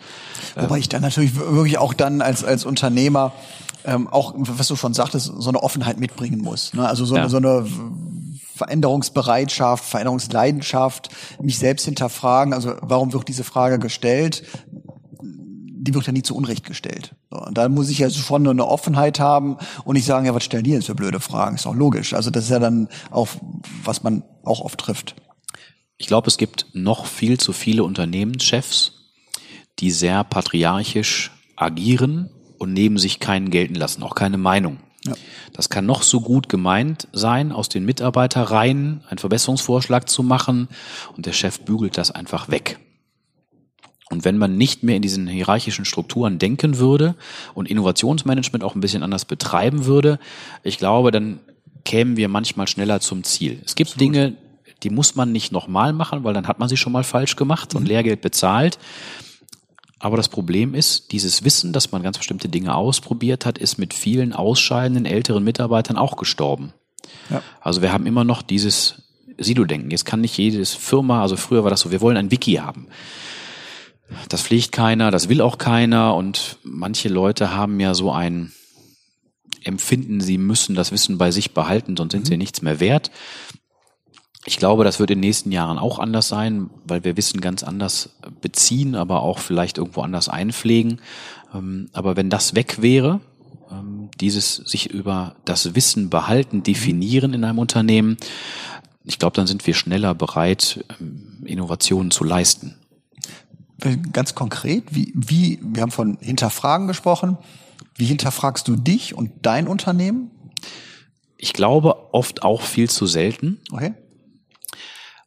Wobei ich dann natürlich wirklich auch dann als, als Unternehmer ähm, auch, was du schon sagtest, so eine Offenheit mitbringen muss. Ne? Also so, ja. eine, so eine Veränderungsbereitschaft, Veränderungsleidenschaft, mich selbst hinterfragen. Also warum wird diese Frage gestellt? Die wird ja nie zu Unrecht gestellt. Und da muss ich ja schon eine Offenheit haben und nicht sagen, ja, was stellen die jetzt für blöde Fragen? Ist doch logisch. Also das ist ja dann auch, was man auch oft trifft. Ich glaube, es gibt noch viel zu viele Unternehmenschefs, die sehr patriarchisch agieren und neben sich keinen gelten lassen, auch keine Meinung. Ja. Das kann noch so gut gemeint sein, aus den Mitarbeiterreihen einen Verbesserungsvorschlag zu machen und der Chef bügelt das einfach weg. Und wenn man nicht mehr in diesen hierarchischen Strukturen denken würde und Innovationsmanagement auch ein bisschen anders betreiben würde, ich glaube, dann kämen wir manchmal schneller zum Ziel. Es gibt Absolut. Dinge, die muss man nicht nochmal machen, weil dann hat man sie schon mal falsch gemacht und mhm. Lehrgeld bezahlt. Aber das Problem ist, dieses Wissen, dass man ganz bestimmte Dinge ausprobiert hat, ist mit vielen ausscheidenden älteren Mitarbeitern auch gestorben. Ja. Also wir haben immer noch dieses Silo-Denken. Jetzt kann nicht jedes Firma, also früher war das so, wir wollen ein Wiki haben. Das pflegt keiner, das will auch keiner und manche Leute haben ja so ein Empfinden, sie müssen das Wissen bei sich behalten, sonst sind mhm. sie nichts mehr wert. Ich glaube, das wird in den nächsten Jahren auch anders sein, weil wir Wissen ganz anders beziehen, aber auch vielleicht irgendwo anders einpflegen. Ähm, aber wenn das weg wäre, ähm, dieses sich über das Wissen behalten, definieren in einem Unternehmen, ich glaube, dann sind wir schneller bereit, ähm, Innovationen zu leisten. Ganz konkret, wie, wie, wir haben von Hinterfragen gesprochen. Wie hinterfragst du dich und dein Unternehmen? Ich glaube oft auch viel zu selten. Okay.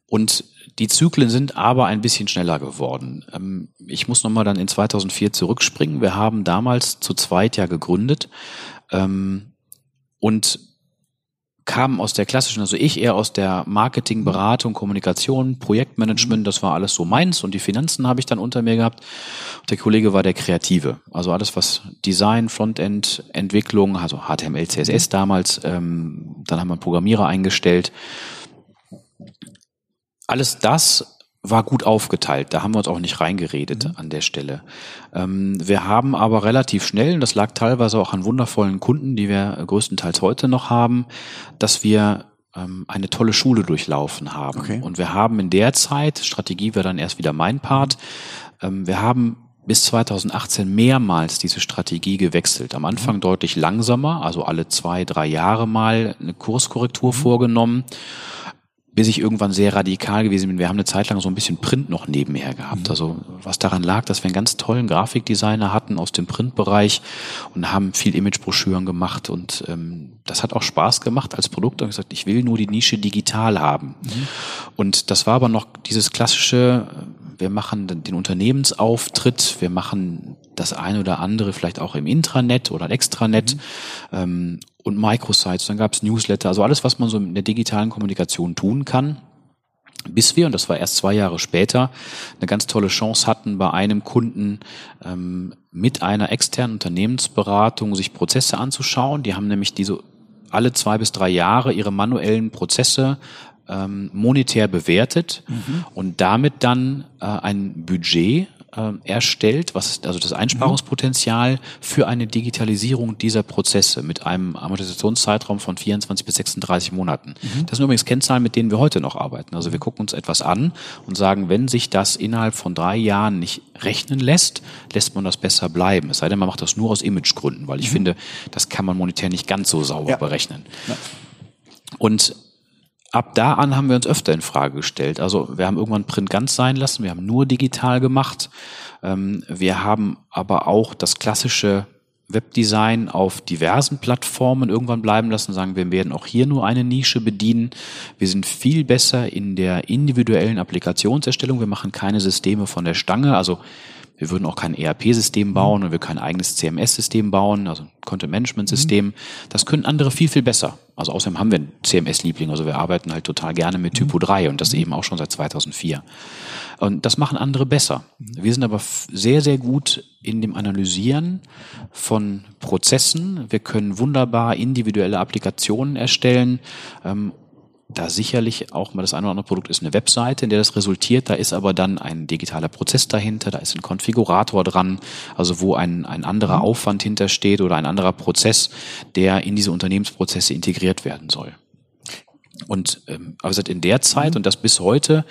Und die Zyklen sind aber ein bisschen schneller geworden. Ähm, ich muss nochmal dann in 2004 zurückspringen. Wir haben damals zu zweit ja gegründet ähm, und kamen aus der klassischen, also ich eher aus der Marketing, Beratung, Kommunikation, Projektmanagement, das war alles so meins und die Finanzen habe ich dann unter mir gehabt. Der Kollege war der Kreative, also alles was Design, Frontend, Entwicklung, also HTML, CSS damals, ähm, dann haben wir einen Programmierer eingestellt alles das war gut aufgeteilt. Da haben wir uns auch nicht reingeredet mhm. an der Stelle. Ähm, wir haben aber relativ schnell, und das lag teilweise auch an wundervollen Kunden, die wir größtenteils heute noch haben, dass wir ähm, eine tolle Schule durchlaufen haben. Okay. Und wir haben in der Zeit, Strategie wäre dann erst wieder mein Part, ähm, wir haben bis 2018 mehrmals diese Strategie gewechselt. Am Anfang mhm. deutlich langsamer, also alle zwei, drei Jahre mal eine Kurskorrektur mhm. vorgenommen bis ich irgendwann sehr radikal gewesen bin. Wir haben eine Zeit lang so ein bisschen Print noch nebenher gehabt. Mhm. Also was daran lag, dass wir einen ganz tollen Grafikdesigner hatten aus dem Printbereich und haben viel Imagebroschüren gemacht und ähm, das hat auch Spaß gemacht als Produkt und gesagt, ich will nur die Nische digital haben. Mhm. Und das war aber noch dieses klassische, wir machen den Unternehmensauftritt, wir machen das eine oder andere vielleicht auch im Intranet oder Extranet mhm. ähm, und Microsites, dann gab es Newsletter, also alles, was man so in der digitalen Kommunikation tun kann. Bis wir, und das war erst zwei Jahre später, eine ganz tolle Chance hatten, bei einem Kunden ähm, mit einer externen Unternehmensberatung sich Prozesse anzuschauen. Die haben nämlich diese alle zwei bis drei Jahre ihre manuellen Prozesse ähm, monetär bewertet und damit dann äh, ein Budget äh, erstellt, was also das Einsparungspotenzial für eine Digitalisierung dieser Prozesse mit einem Amortisationszeitraum von 24 bis 36 Monaten. Das sind übrigens Kennzahlen, mit denen wir heute noch arbeiten. Also wir gucken uns etwas an und sagen, wenn sich das innerhalb von drei Jahren nicht rechnen lässt, lässt man das besser bleiben. Es sei denn, man macht das nur aus Imagegründen, weil ich finde, das kann man monetär nicht ganz so sauber Ja. berechnen. Und ab da an haben wir uns öfter in Frage gestellt. Also wir haben irgendwann Print ganz sein lassen, wir haben nur digital gemacht. Ähm, wir haben aber auch das klassische Webdesign auf diversen Plattformen irgendwann bleiben lassen, sagen wir werden auch hier nur eine Nische bedienen. Wir sind viel besser in der individuellen Applikationserstellung. Wir machen keine Systeme von der Stange. Also wir würden auch kein ERP-System bauen und wir kein eigenes CMS-System bauen, also ein Content-Management-System. Das können andere viel, viel besser. Also außerdem haben wir einen CMS-Liebling. Also wir arbeiten halt total gerne mit Typo 3 und das eben auch schon seit 2004. Und das machen andere besser. Wir sind aber sehr, sehr gut in dem Analysieren von Prozessen. Wir können wunderbar individuelle Applikationen erstellen. Ähm, da sicherlich auch mal das eine oder andere Produkt ist eine Webseite, in der das resultiert. Da ist aber dann ein digitaler Prozess dahinter, da ist ein Konfigurator dran, also wo ein, ein anderer Aufwand hintersteht oder ein anderer Prozess, der in diese Unternehmensprozesse integriert werden soll. Und ähm, aber seit in der Zeit und das bis heute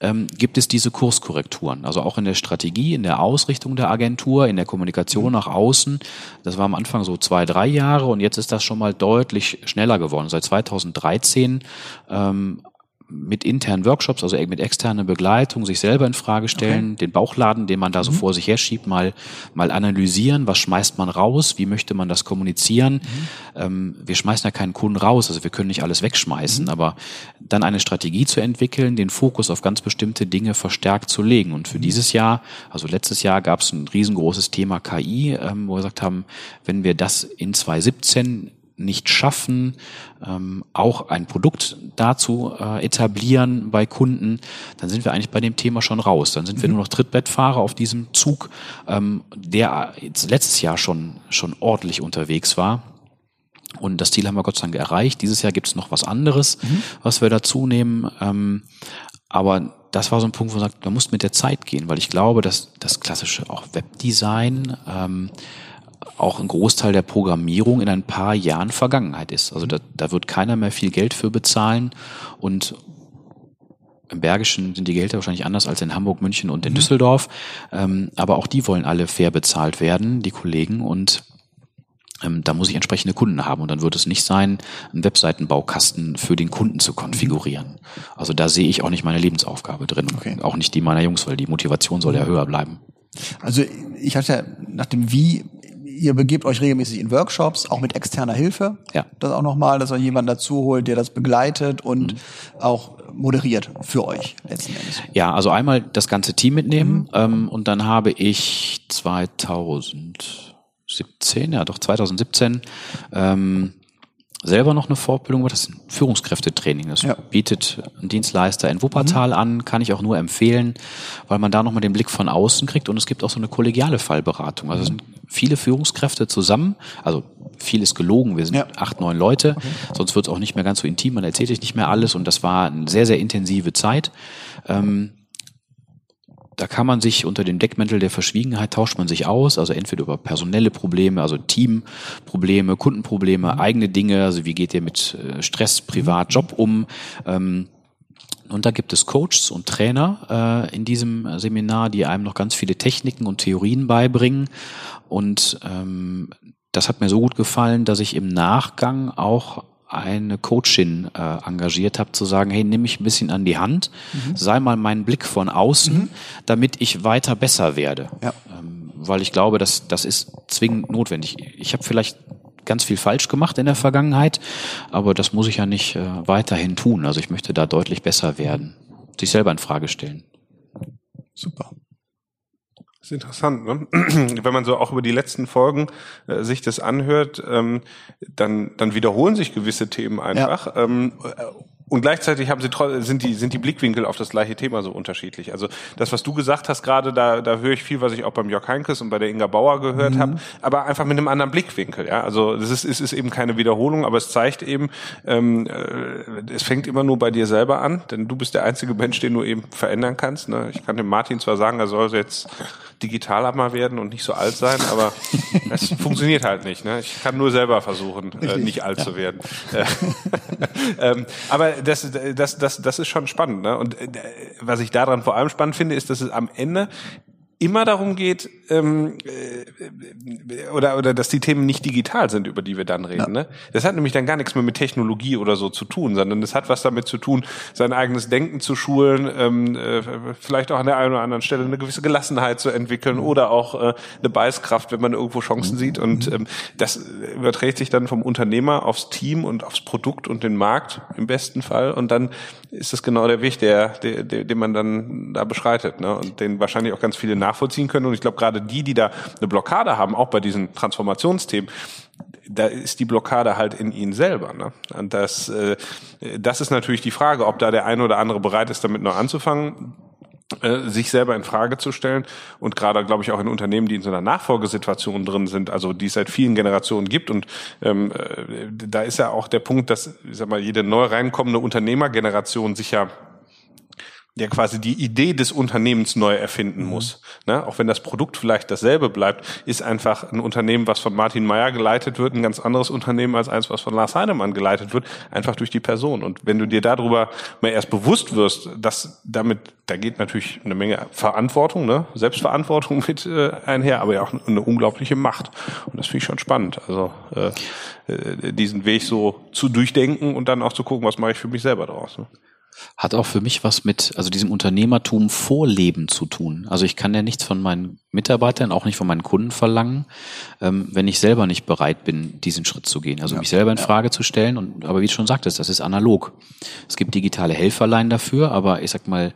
ähm, gibt es diese Kurskorrekturen. Also auch in der Strategie, in der Ausrichtung der Agentur, in der Kommunikation nach außen. Das war am Anfang so zwei, drei Jahre und jetzt ist das schon mal deutlich schneller geworden. Seit 2013 ähm, mit internen Workshops, also mit externer Begleitung, sich selber in Frage stellen, den Bauchladen, den man da so vor sich herschiebt, mal, mal analysieren, was schmeißt man raus, wie möchte man das kommunizieren. Ähm, wir schmeißen ja keinen Kunden raus, also wir können nicht alles wegschmeißen, aber dann eine Strategie zu entwickeln, den Fokus auf ganz bestimmte Dinge verstärkt zu legen. Und für dieses Jahr, also letztes Jahr gab es ein riesengroßes Thema KI, ähm, wo wir gesagt haben, wenn wir das in 2017 nicht schaffen, ähm, auch ein Produkt dazu äh, etablieren bei Kunden, dann sind wir eigentlich bei dem Thema schon raus. Dann sind wir nur noch Trittbettfahrer auf diesem Zug, ähm, der jetzt letztes Jahr schon, schon ordentlich unterwegs war. Und das Ziel haben wir Gott sei Dank erreicht. Dieses Jahr gibt es noch was anderes, was wir dazu nehmen. Ähm, aber das war so ein Punkt, wo man sagt, man muss mit der Zeit gehen, weil ich glaube, dass das klassische auch Webdesign ähm, auch ein Großteil der Programmierung in ein paar Jahren Vergangenheit ist. Also da, da wird keiner mehr viel Geld für bezahlen und im Bergischen sind die Gehälter wahrscheinlich anders als in Hamburg, München und in Düsseldorf. Ähm, aber auch die wollen alle fair bezahlt werden, die Kollegen. Und ähm, da muss ich entsprechende Kunden haben. Und dann wird es nicht sein, einen Webseitenbaukasten für den Kunden zu konfigurieren. Also da sehe ich auch nicht meine Lebensaufgabe drin. Okay. Auch nicht die meiner Jungs, weil die Motivation soll ja höher bleiben. Also ich hatte ja nach dem Wie, ihr begebt euch regelmäßig in Workshops, auch mit externer Hilfe. Ja. Das auch nochmal, dass euch jemand dazu holt, der das begleitet und auch moderiert für euch letzten Endes. Ja, also einmal das ganze Team mitnehmen ähm, und dann habe ich 2017, ja doch 2017, ähm, selber noch eine Fortbildung gemacht. Das ist ein Führungskräftetraining. Das Ja. bietet ein Dienstleister in Wuppertal an, kann ich auch nur empfehlen, weil man da nochmal den Blick von außen kriegt und es gibt auch so eine kollegiale Fallberatung. Also es sind viele Führungskräfte zusammen, also viel ist gelogen, wir sind Ja. acht, neun Leute, sonst wird es auch nicht mehr ganz so intim, man erzählt sich nicht mehr alles und das war eine sehr, sehr intensive Zeit. Ähm, da kann man sich unter dem Deckmantel der Verschwiegenheit tauscht man sich aus, also entweder über personelle Probleme, also Teamprobleme, Kundenprobleme, eigene Dinge, also wie geht ihr mit äh, Stress, Privat, Job um. Ähm, und da gibt es Coaches und Trainer äh, in diesem Seminar, die einem noch ganz viele Techniken und Theorien beibringen. Und ähm, das hat mir so gut gefallen, dass ich im Nachgang auch eine Coachin äh, engagiert habe, zu sagen, hey, nimm mich ein bisschen an die Hand, sei mal mein Blick von außen, damit ich weiter besser werde. Ja. Ähm, weil ich glaube, dass das ist zwingend notwendig. Ich habe vielleicht ganz viel falsch gemacht in der Vergangenheit, aber das muss ich ja nicht äh, weiterhin tun. Also ich möchte da deutlich besser werden, sich selber in Frage stellen. Super. Ist interessant, ne? wenn man so auch über die letzten Folgen äh, sich das anhört, ähm, dann, dann wiederholen sich gewisse Themen einfach. Ähm, äh, und gleichzeitig haben sie sind die sind die Blickwinkel auf das gleiche Thema so unterschiedlich. Also das, was du gesagt hast gerade, da da höre ich viel, was ich auch beim Jörg Heinkes und bei der Inga Bauer gehört mhm. habe, aber einfach mit einem anderen Blickwinkel. Ja, also es ist es ist eben keine Wiederholung, aber es zeigt eben, ähm, äh, es fängt immer nur bei dir selber an, denn du bist der einzige Mensch, den du eben verändern kannst. Ne? Ich kann dem Martin zwar sagen, er soll jetzt digitaler mal werden und nicht so alt sein, aber es funktioniert halt nicht. Ne? Ich kann nur selber versuchen, äh, nicht alt ja. zu werden. ähm, aber das, das, das, das ist schon spannend. Ne? Und äh, was ich daran vor allem spannend finde, ist, dass es am Ende immer darum geht, ähm, äh, oder, oder dass die Themen nicht digital sind, über die wir dann reden. Ja. Ne? Das hat nämlich dann gar nichts mehr mit Technologie oder so zu tun, sondern das hat was damit zu tun, sein eigenes Denken zu schulen, ähm, äh, vielleicht auch an der einen oder anderen Stelle eine gewisse Gelassenheit zu entwickeln mhm. oder auch äh, eine Beißkraft, wenn man irgendwo Chancen mhm. sieht. Und ähm, das überträgt sich dann vom Unternehmer aufs Team und aufs Produkt und den Markt im besten Fall. Und dann ist das genau der Weg, der, der, der den man dann da beschreitet. Ne? Und den wahrscheinlich auch ganz viele nachvollziehen können. Und ich glaube, gerade die, die da eine Blockade haben, auch bei diesen Transformationsthemen, da ist die Blockade halt in ihnen selber. Ne? Und das, äh, das ist natürlich die Frage, ob da der eine oder andere bereit ist, damit nur anzufangen äh, sich selber in Frage zu stellen und gerade glaube ich auch in Unternehmen, die in so einer Nachfolgesituation drin sind, also die es seit vielen Generationen gibt und ähm, äh, da ist ja auch der Punkt, dass ich sag mal jede neu reinkommende Unternehmergeneration sich ja der quasi die Idee des Unternehmens neu erfinden mhm. muss. Ne? Auch wenn das Produkt vielleicht dasselbe bleibt, ist einfach ein Unternehmen, was von Martin Meyer geleitet wird, ein ganz anderes Unternehmen als eins, was von Lars Heinemann geleitet wird, einfach durch die Person. Und wenn du dir darüber mal erst bewusst wirst, dass damit, da geht natürlich eine Menge Verantwortung, ne? Selbstverantwortung mit äh, einher, aber ja auch eine unglaubliche Macht. Und das finde ich schon spannend. Also äh, äh, diesen Weg so zu durchdenken und dann auch zu gucken, was mache ich für mich selber daraus. Ne? Hat auch für mich was mit, also diesem Unternehmertum Vorleben zu tun. Also ich kann ja nichts von meinen Mitarbeitern, auch nicht von meinen Kunden verlangen, ähm, wenn ich selber nicht bereit bin, diesen Schritt zu gehen. Also ja, mich selber in Frage zu stellen. Und, aber wie du schon sagtest, das ist analog. Es gibt digitale Helferlein dafür, aber ich sag mal,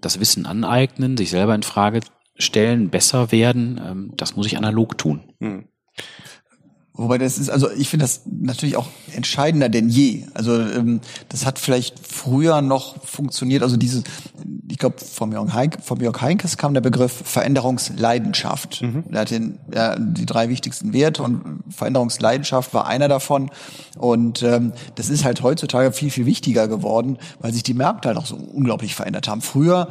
das Wissen aneignen, sich selber in Frage stellen, besser werden, ähm, das muss ich analog tun. Hm. Wobei das ist, also ich finde das natürlich auch entscheidender denn je. Also ähm, das hat vielleicht früher noch funktioniert. Also diese, ich glaube, vom Jörg, Heink, Jörg Heinkes kam der Begriff Veränderungsleidenschaft. Mhm. Er hat den, ja, die drei wichtigsten Werte und Veränderungsleidenschaft war einer davon. Und ähm, das ist halt heutzutage viel, viel wichtiger geworden, weil sich die Märkte halt auch so unglaublich verändert haben. Früher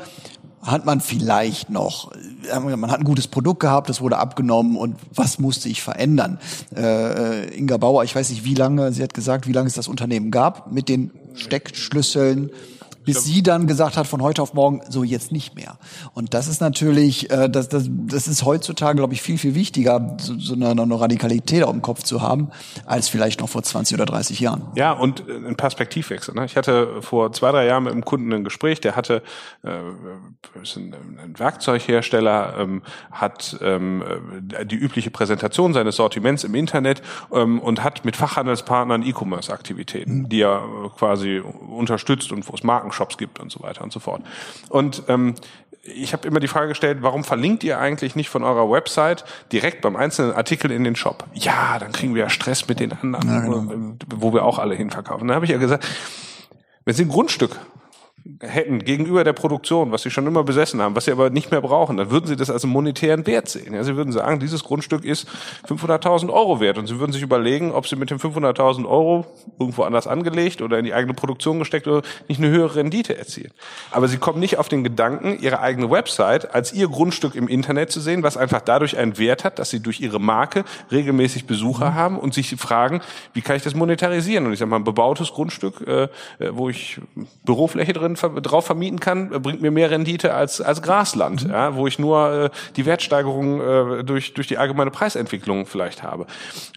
hat man vielleicht noch, äh, man hat ein gutes Produkt gehabt, das wurde abgenommen und was musste ich verändern? Äh, äh, Inga Bauer, ich weiß nicht wie lange, sie hat gesagt, wie lange es das Unternehmen gab mit den Steckschlüsseln, bis sie dann gesagt hat, von heute auf morgen, so jetzt nicht mehr. Und das ist natürlich, äh, das, das, das ist heutzutage, glaube ich, viel, viel wichtiger, so, so eine, eine Radikalität auf dem Kopf zu haben, als vielleicht noch vor 20 oder 30 Jahren. Ja, und äh, ein Perspektivwechsel. Ne? Ich hatte vor zwei, drei Jahren mit einem Kunden ein Gespräch, der hatte äh, ist ein, ein Werkzeughersteller, ähm, hat ähm, die übliche Präsentation seines Sortiments im Internet ähm, und hat mit Fachhandelspartnern E-Commerce-Aktivitäten, mhm. die er quasi unterstützt und wo es Marken Shops gibt und so weiter und so fort. Und ähm, ich habe immer die Frage gestellt, warum verlinkt ihr eigentlich nicht von eurer Website direkt beim einzelnen Artikel in den Shop? Ja, dann kriegen wir ja Stress mit den anderen, ja, genau. wo wir auch alle hinverkaufen. Dann habe ich ja gesagt, wenn Sie ein Grundstück hätten gegenüber der Produktion, was sie schon immer besessen haben, was sie aber nicht mehr brauchen, dann würden sie das als einen monetären Wert sehen. Ja, sie würden sagen, dieses Grundstück ist 500.000 Euro wert und sie würden sich überlegen, ob sie mit den 500.000 Euro irgendwo anders angelegt oder in die eigene Produktion gesteckt oder nicht eine höhere Rendite erzielen. Aber sie kommen nicht auf den Gedanken, ihre eigene Website als ihr Grundstück im Internet zu sehen, was einfach dadurch einen Wert hat, dass sie durch ihre Marke regelmäßig Besucher mhm. haben und sich fragen, wie kann ich das monetarisieren? Und ich sage mal, ein bebautes Grundstück, äh, wo ich Bürofläche drin drauf vermieten kann, äh, bringt mir mehr Rendite als, als Grasland, mhm. ja, wo ich nur äh, die Wertsteigerung äh, durch, durch die allgemeine Preisentwicklung vielleicht habe.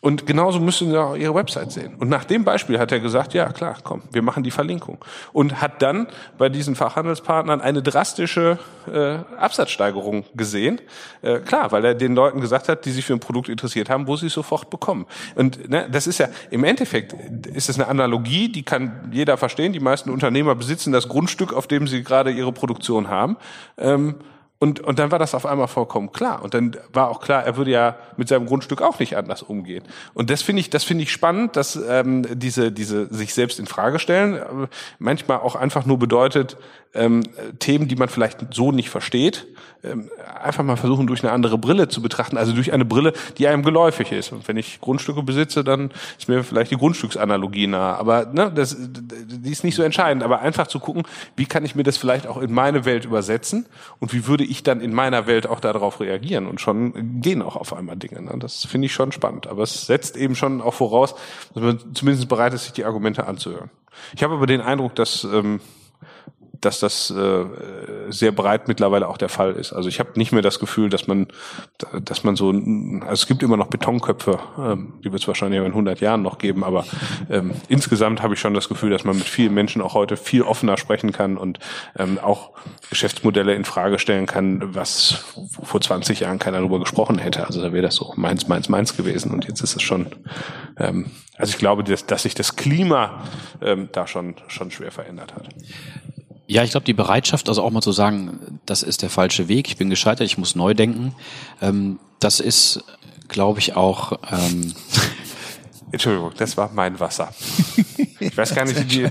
Und genauso müssen Sie auch Ihre Website sehen. Und nach dem Beispiel hat er gesagt, ja klar, komm, wir machen die Verlinkung. Und hat dann bei diesen Fachhandelspartnern eine drastische äh, Absatzsteigerung gesehen. Äh, klar, weil er den Leuten gesagt hat, die sich für ein Produkt interessiert haben, wo sie es sofort bekommen. Und ne, das ist ja, im Endeffekt ist es eine Analogie, die kann jeder verstehen. Die meisten Unternehmer besitzen das Grundstück Grundstück, auf dem sie gerade ihre Produktion haben. Ähm, Und, und dann war das auf einmal vollkommen klar. Und dann war auch klar, er würde ja mit seinem Grundstück auch nicht anders umgehen. Und das finde ich, das finde ich spannend, dass ähm, diese, diese sich selbst in Frage stellen äh, manchmal auch einfach nur bedeutet, ähm, Themen, die man vielleicht so nicht versteht, ähm, einfach mal versuchen, durch eine andere Brille zu betrachten, also durch eine Brille, die einem geläufig ist. Und wenn ich Grundstücke besitze, dann ist mir vielleicht die Grundstücksanalogie nah. Aber ne, das, die ist nicht so entscheidend. Aber einfach zu gucken, wie kann ich mir das vielleicht auch in meine Welt übersetzen und wie würde ich dann in meiner Welt auch darauf reagieren. Und schon gehen auch auf einmal Dinge. Ne? Das finde ich schon spannend. Aber es setzt eben schon auch voraus, dass man zumindest bereit ist, sich die Argumente anzuhören. Ich habe aber den Eindruck, dass ähm, dass das äh, sehr breit mittlerweile auch der Fall ist. Also ich habe nicht mehr das Gefühl, dass man, dass man so, also es gibt immer noch Betonköpfe, ähm, die wird es wahrscheinlich in 100 Jahren noch geben, aber ähm, insgesamt habe ich schon das Gefühl, dass man mit vielen Menschen auch heute viel offener sprechen kann und ähm, auch Geschäftsmodelle in Frage stellen kann, was vor 20 Jahren keiner darüber gesprochen hätte. Also da wäre das so meins, meins, meins gewesen und jetzt ist es schon, ähm, also ich glaube, dass, dass sich das Klima ähm, da schon, schon schwer verändert hat. Ja, ich glaube, die Bereitschaft, also auch mal zu sagen, das ist der falsche Weg, ich bin gescheitert, ich muss neu denken, ähm, das ist, glaube ich, auch. Ähm Entschuldigung, das war mein Wasser. Ich weiß gar nicht, wie.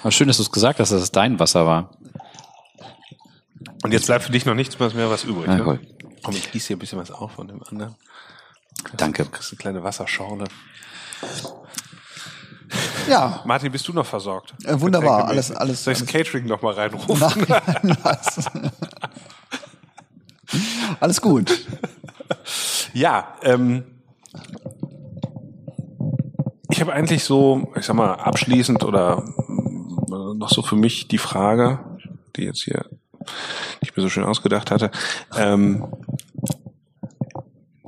Aber schön, dass du es gesagt hast, dass es dein Wasser war. Und jetzt bleibt für dich noch nichts mehr was übrig. Ja, ne? Komm, ich gieße hier ein bisschen was auf von dem anderen. Danke. Du kriegst eine kleine Wasserschorle. Ja. Martin, bist du noch versorgt? Äh, wunderbar, alles, alles. Soll ich das Catering noch mal reinrufen? Nein, alles gut. Ja, ähm, ich habe eigentlich so, ich sag mal, abschließend oder äh, noch so für mich die Frage, die jetzt hier nicht mehr so schön ausgedacht hatte. Ähm,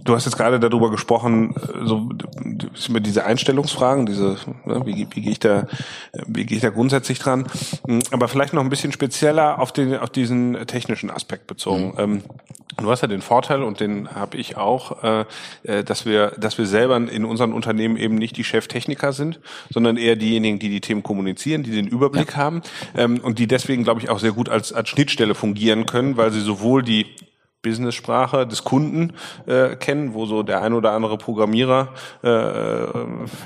Du hast jetzt gerade darüber gesprochen, äh, so über diese Einstellungsfragen, diese, ne, wie, wie gehe ich da, wie gehe ich da grundsätzlich dran? Hm, aber vielleicht noch ein bisschen spezieller auf den, auf diesen technischen Aspekt bezogen. Mhm. Ähm, du hast ja den Vorteil und den habe ich auch, äh, äh, dass wir, dass wir selber in unseren Unternehmen eben nicht die Cheftechniker sind, sondern eher diejenigen, die die Themen kommunizieren, die den Überblick ja. haben ähm, und die deswegen, glaube ich, auch sehr gut als als Schnittstelle fungieren können, weil sie sowohl die Business-Sprache des Kunden äh, kennen, wo so der ein oder andere Programmierer äh, äh,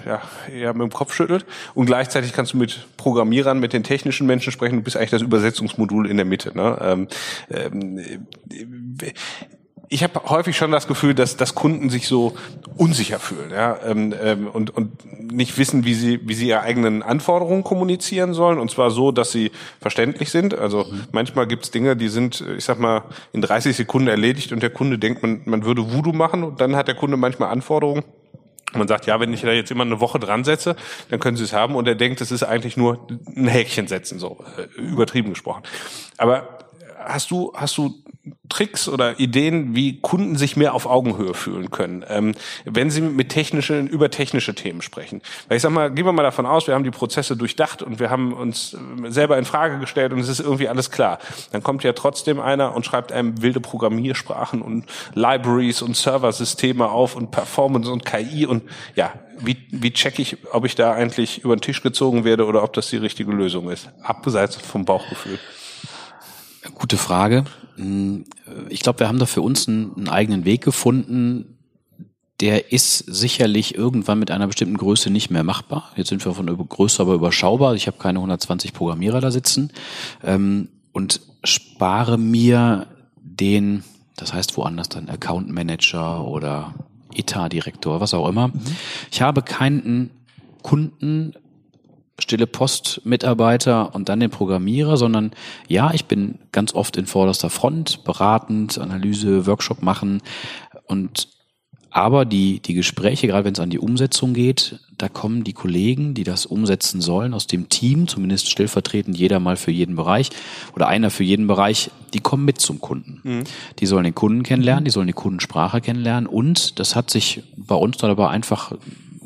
ja, eher mit dem Kopf schüttelt. Und gleichzeitig kannst du mit Programmierern, mit den technischen Menschen sprechen. Du bist eigentlich das Übersetzungsmodul in der Mitte. Ne? Ähm, ähm, ich habe häufig schon das Gefühl, dass, dass Kunden sich so unsicher fühlen ja, ähm, ähm, und, und nicht wissen, wie sie, wie sie ihre eigenen Anforderungen kommunizieren sollen. Und zwar so, dass sie verständlich sind. Also mhm. manchmal gibt's Dinge, die sind, ich sag mal, in 30 Sekunden erledigt und der Kunde denkt, man, man würde Voodoo machen und dann hat der Kunde manchmal Anforderungen. Man sagt, ja, wenn ich da jetzt immer eine Woche dran setze, dann können Sie es haben. Und er denkt, es ist eigentlich nur ein Häkchen setzen, so äh, übertrieben gesprochen. Aber hast du, hast du Tricks oder Ideen, wie Kunden sich mehr auf Augenhöhe fühlen können, ähm, wenn sie mit technischen, über technische Themen sprechen? Weil ich sag mal, gehen wir mal davon aus, wir haben die Prozesse durchdacht und wir haben uns äh, selber in Frage gestellt und es ist irgendwie alles klar. Dann kommt ja trotzdem einer und schreibt einem wilde Programmiersprachen und Libraries und Serversysteme auf und Performance und KI und ja, wie, wie check ich, ob ich da eigentlich über den Tisch gezogen werde oder ob das die richtige Lösung ist? Abseits vom Bauchgefühl. Gute Frage. Hm, ich glaube, wir haben da für uns einen, einen, eigenen Weg gefunden. Der ist sicherlich irgendwann mit einer bestimmten Größe nicht mehr machbar. Jetzt sind wir von Größe aber überschaubar. Ich habe keine 120 Programmierer da sitzen ähm, und spare mir den, das heißt woanders dann Account Manager oder ETA-Direktor, was auch immer. Mhm. Ich habe keinen Kunden stille Post-Mitarbeiter und dann den Programmierer, sondern ja, ich bin ganz oft in vorderster Front, beratend, Analyse, Workshop machen und aber die, die Gespräche, gerade wenn es an die Umsetzung geht, da kommen die Kollegen, die das umsetzen sollen, aus dem Team, zumindest stellvertretend jeder mal für jeden Bereich oder einer für jeden Bereich, die kommen mit zum Kunden. Mhm. Die sollen den Kunden kennenlernen, die sollen die Kundensprache kennenlernen und das hat sich bei uns dann aber einfach,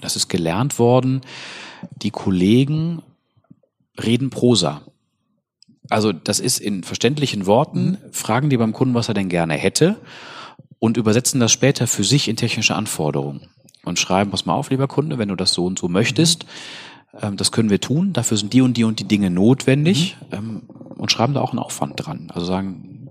das ist gelernt worden, die Kollegen reden Prosa. Also das ist in verständlichen Worten, mhm. fragen die beim Kunden, was er denn gerne hätte und übersetzen das später für sich in technische Anforderungen und schreiben, pass mal auf, lieber Kunde, wenn du das so und so möchtest, ähm, das können wir tun, dafür sind die und die und die Dinge notwendig. Mhm. Ähm, und schreiben da auch einen Aufwand dran. Also sagen,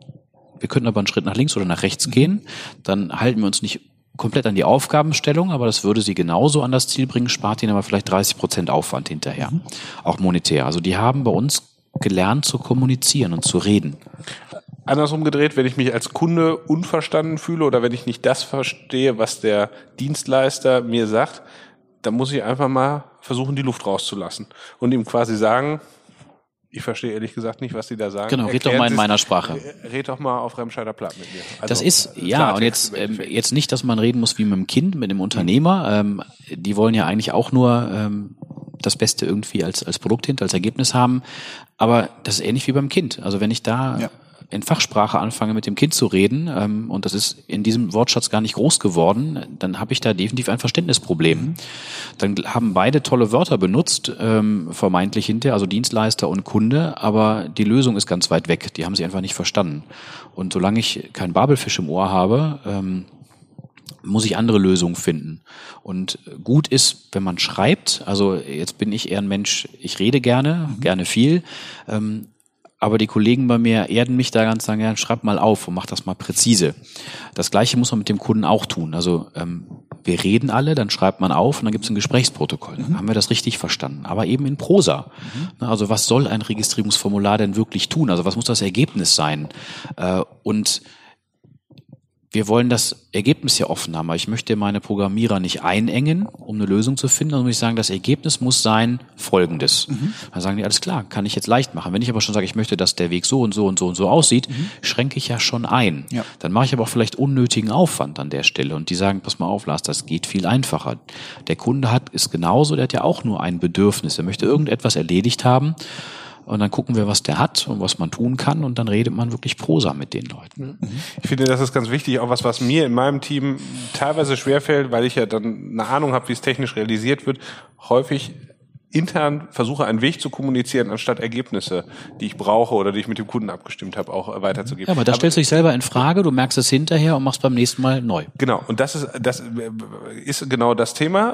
wir könnten aber einen Schritt nach links oder nach rechts gehen, dann halten wir uns nicht komplett an die Aufgabenstellung, aber das würde sie genauso an das Ziel bringen, spart ihnen aber vielleicht 30 Prozent Aufwand hinterher, mhm. auch monetär. Also die haben bei uns gelernt zu kommunizieren und zu reden. Andersrum gedreht, wenn ich mich als Kunde unverstanden fühle oder wenn ich nicht das verstehe, was der Dienstleister mir sagt, dann muss ich einfach mal versuchen, die Luft rauszulassen und ihm quasi sagen, ich verstehe ehrlich gesagt nicht, was Sie da sagen. Genau, red doch mal in meiner Sprache. Red doch mal auf Remscheider Platt mit mir. Also, das ist, ja, und jetzt, ähm, jetzt nicht, dass man reden muss wie mit dem Kind, mit dem Unternehmer. Ähm, die wollen ja eigentlich auch nur ähm, das Beste irgendwie als, als Produkt hinter, als Ergebnis haben. Aber das ist ähnlich wie beim Kind. Also wenn ich da ja in Fachsprache anfange, mit dem Kind zu reden, ähm, und das ist in diesem Wortschatz gar nicht groß geworden, dann habe ich da definitiv ein Verständnisproblem. Mhm. Dann haben beide tolle Wörter benutzt, ähm, vermeintlich hinter, also Dienstleister und Kunde, aber die Lösung ist ganz weit weg. Die haben sie einfach nicht verstanden. Und solange ich keinen Babelfisch im Ohr habe, ähm, muss ich andere Lösungen finden. Und gut ist, wenn man schreibt, also jetzt bin ich eher ein Mensch, ich rede gerne, mhm. gerne viel. Ähm, aber die Kollegen bei mir erden mich da ganz sagen, ja, schreib mal auf und mach das mal präzise. Das gleiche muss man mit dem Kunden auch tun. Also ähm, wir reden alle, dann schreibt man auf und dann gibt es ein Gesprächsprotokoll. Dann mhm. haben wir das richtig verstanden. Aber eben in Prosa. Mhm. Also was soll ein Registrierungsformular denn wirklich tun? Also was muss das Ergebnis sein? Äh, und wir wollen das Ergebnis ja offen haben, aber ich möchte meine Programmierer nicht einengen, um eine Lösung zu finden. Dann muss ich sagen, das Ergebnis muss sein folgendes. Mhm. Dann sagen die, alles klar, kann ich jetzt leicht machen. Wenn ich aber schon sage, ich möchte, dass der Weg so und so und so und so aussieht, mhm. schränke ich ja schon ein. Ja. Dann mache ich aber auch vielleicht unnötigen Aufwand an der Stelle. Und die sagen, pass mal auf, Lars, das geht viel einfacher. Der Kunde hat, ist genauso, der hat ja auch nur ein Bedürfnis. Er möchte irgendetwas erledigt haben. Und dann gucken wir, was der hat und was man tun kann. Und dann redet man wirklich Prosa mit den Leuten. Mhm. Ich finde, das ist ganz wichtig. Auch was, was mir in meinem Team teilweise schwerfällt, weil ich ja dann eine Ahnung habe, wie es technisch realisiert wird. Häufig intern versuche, einen Weg zu kommunizieren, anstatt Ergebnisse, die ich brauche oder die ich mit dem Kunden abgestimmt habe, auch weiterzugeben. Ja, aber da stellst du dich selber in Frage, du merkst es hinterher und machst beim nächsten Mal neu. Genau, und das ist, das ist genau das Thema.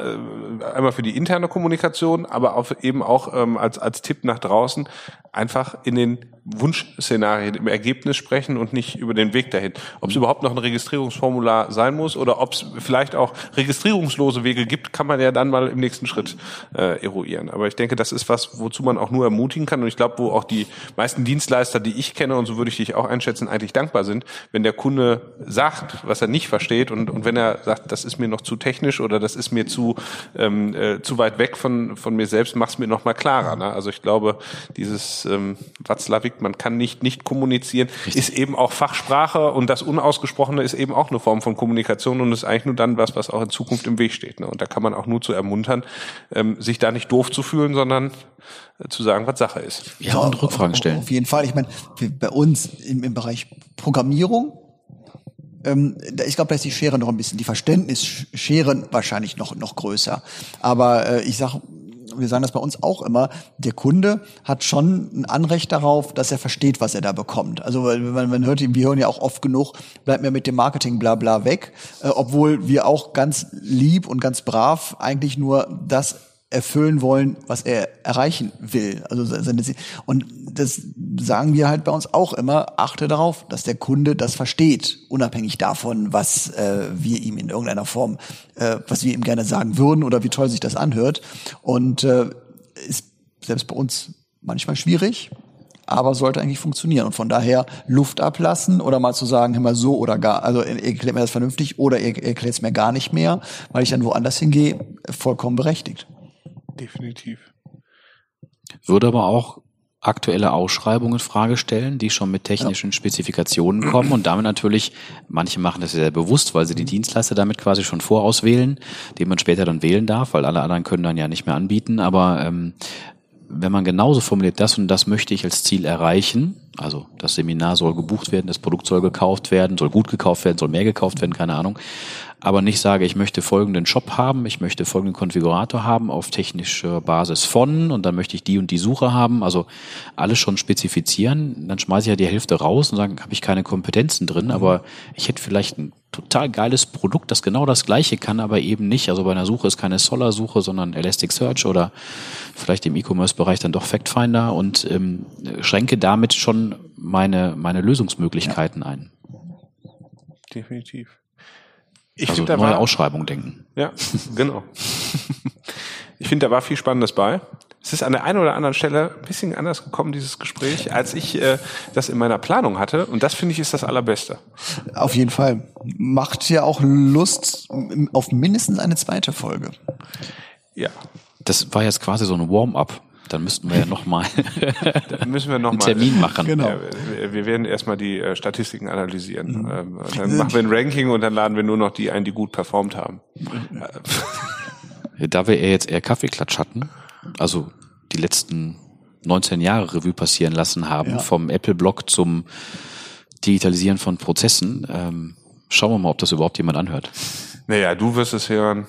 Einmal für die interne Kommunikation, aber auch eben auch ähm, als, als Tipp nach draußen, einfach in den Wunschszenarien im Ergebnis sprechen und nicht über den Weg dahin. Ob es überhaupt noch ein Registrierungsformular sein muss oder ob es vielleicht auch registrierungslose Wege gibt, kann man ja dann mal im nächsten Schritt äh, eruieren. Aber ich denke, das ist was, wozu man auch nur ermutigen kann. Und ich glaube, wo auch die meisten Dienstleister, die ich kenne, und so würde ich dich auch einschätzen, eigentlich dankbar sind, wenn der Kunde sagt, was er nicht versteht und, und wenn er sagt, das ist mir noch zu technisch oder das ist mir zu, ähm, äh, zu weit weg von, von mir selbst, mach es mir noch mal klarer. Ne? Also ich glaube, dieses ähm, Watzlawick kriegt, man kann nicht nicht kommunizieren, Richtig. ist eben auch Fachsprache und das Unausgesprochene ist eben auch eine Form von Kommunikation und ist eigentlich nur dann was, was auch in Zukunft im Weg steht. Ne? Und da kann man auch nur zu ermuntern, ähm, sich da nicht doof zu fühlen, sondern äh, zu sagen, was Sache ist. Ja, und Rückfragen stellen. Auf jeden Fall. Ich meine, bei uns im, im Bereich Programmierung ähm, ich glaube, da ist die Schere noch ein bisschen, die Verständnisschere wahrscheinlich noch noch größer. Aber äh, ich sage wir sagen das bei uns auch immer, der Kunde hat schon ein Anrecht darauf, dass er versteht, was er da bekommt. Also man, man hört, wir hören ja auch oft genug, bleibt mir mit dem Marketing bla bla weg, äh, obwohl wir auch ganz lieb und ganz brav eigentlich nur das erfüllen wollen, was er erreichen will. Also seine, und das sagen wir halt bei uns auch immer, achte darauf, dass der Kunde das versteht, unabhängig davon, was äh, wir ihm in irgendeiner Form, äh, was wir ihm gerne sagen würden oder wie toll sich das anhört. Und äh, ist selbst bei uns manchmal schwierig, aber sollte eigentlich funktionieren. Und von daher Luft ablassen oder mal zu sagen, immer so oder gar, also erklärt mir das vernünftig oder ihr erklärt es mir gar nicht mehr, weil ich dann woanders hingehe, vollkommen berechtigt. Definitiv. Würde aber auch aktuelle Ausschreibungen in Frage stellen, die schon mit technischen. Spezifikationen kommen und damit natürlich, manche machen das sehr bewusst, weil sie die Dienstleister damit quasi schon vorauswählen, den man später dann wählen darf, weil alle anderen können dann ja nicht mehr anbieten. Aber ähm, wenn man genauso formuliert, das und das möchte ich als Ziel erreichen, also das Seminar soll gebucht werden, das Produkt soll gekauft werden, soll gut gekauft werden, soll mehr gekauft werden, keine Ahnung, aber nicht sage, ich möchte folgenden Shop haben, ich möchte folgenden Konfigurator haben auf technischer Basis von und dann möchte ich die und die Suche haben, also alles schon spezifizieren, dann schmeiße ich ja die Hälfte raus und sage, habe ich keine Kompetenzen drin, aber ich hätte vielleicht ein total geiles Produkt, das genau das gleiche kann, aber eben nicht. Also bei einer Suche ist keine Solar-Suche, sondern Elasticsearch oder vielleicht im E-Commerce-Bereich dann doch Factfinder und ähm, schränke damit schon meine, meine Lösungsmöglichkeiten ja. ein. Definitiv. Ich also finde, neue war, Ausschreibung denken. Ja, genau. ich finde, da war viel Spannendes bei. Es ist an der einen oder anderen Stelle ein bisschen anders gekommen, dieses Gespräch, als ich äh, das in meiner Planung hatte. Und das finde ich ist das Allerbeste. Auf jeden Fall. Macht ja auch Lust auf mindestens eine zweite Folge. Ja. Das war jetzt quasi so ein Warm-up. Dann müssten wir ja nochmal müssen wir noch einen Termin machen. Genau. Ja, wir werden erstmal die äh, Statistiken analysieren. Mhm. Ähm, dann machen wir ein Ranking und dann laden wir nur noch die ein, die gut performt haben. Da wir jetzt eher Kaffeeklatsch hatten, also die letzten 19 Jahre Revue passieren lassen haben, ja. vom Apple-Blog zum Digitalisieren von Prozessen, ähm, schauen wir mal, ob das überhaupt jemand anhört. Naja, du wirst es hören.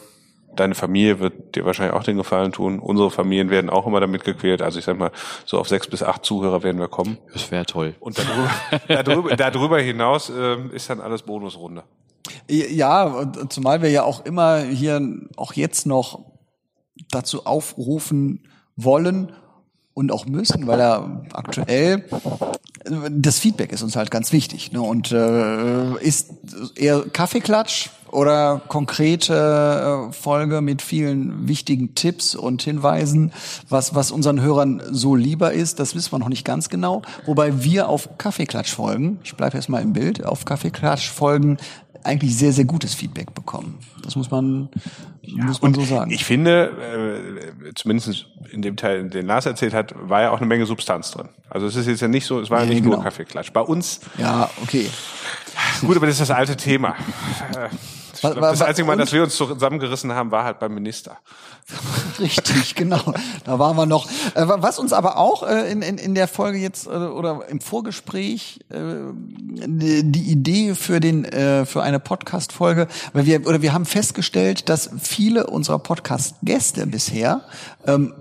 Deine Familie wird dir wahrscheinlich auch den Gefallen tun. Unsere Familien werden auch immer damit gequält. Also ich sag mal, so auf sechs bis acht Zuhörer werden wir kommen. Das wäre toll. Und darüber, darüber, darüber hinaus äh, ist dann alles Bonusrunde. Ja, zumal wir ja auch immer hier, auch jetzt noch dazu aufrufen wollen und auch müssen, weil er aktuell das Feedback ist uns halt ganz wichtig. Ne? Und äh, ist eher Kaffeeklatsch oder konkrete äh, Folge mit vielen wichtigen Tipps und Hinweisen, was, was unseren Hörern so lieber ist, das wissen wir noch nicht ganz genau. Wobei wir auf Kaffeeklatsch folgen, ich bleibe jetzt mal im Bild, auf Kaffeeklatsch folgen eigentlich sehr, sehr gutes Feedback bekommen. Das muss man, ja, muss man so sagen. Ich finde, äh, zumindest in dem Teil, den Lars erzählt hat, war ja auch eine Menge Substanz drin. Also es ist jetzt ja nicht so, es war ja, nicht genau. nur Kaffeeklatsch. Bei uns. Ja, okay. Gut, aber das ist das alte Thema. Glaub, das einzige Mal, dass wir uns zusammengerissen haben, war halt beim Minister. Richtig, genau. Da waren wir noch. Äh, was uns aber auch äh, in, in, in der Folge jetzt äh, oder im Vorgespräch die Idee für den für eine Podcast-Folge, weil wir oder wir haben festgestellt, dass viele unserer Podcast-Gäste bisher ähm,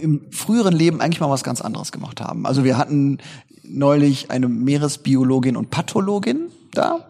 im früheren Leben eigentlich mal was ganz anderes gemacht haben. Also wir hatten neulich eine Meeresbiologin und Pathologin da.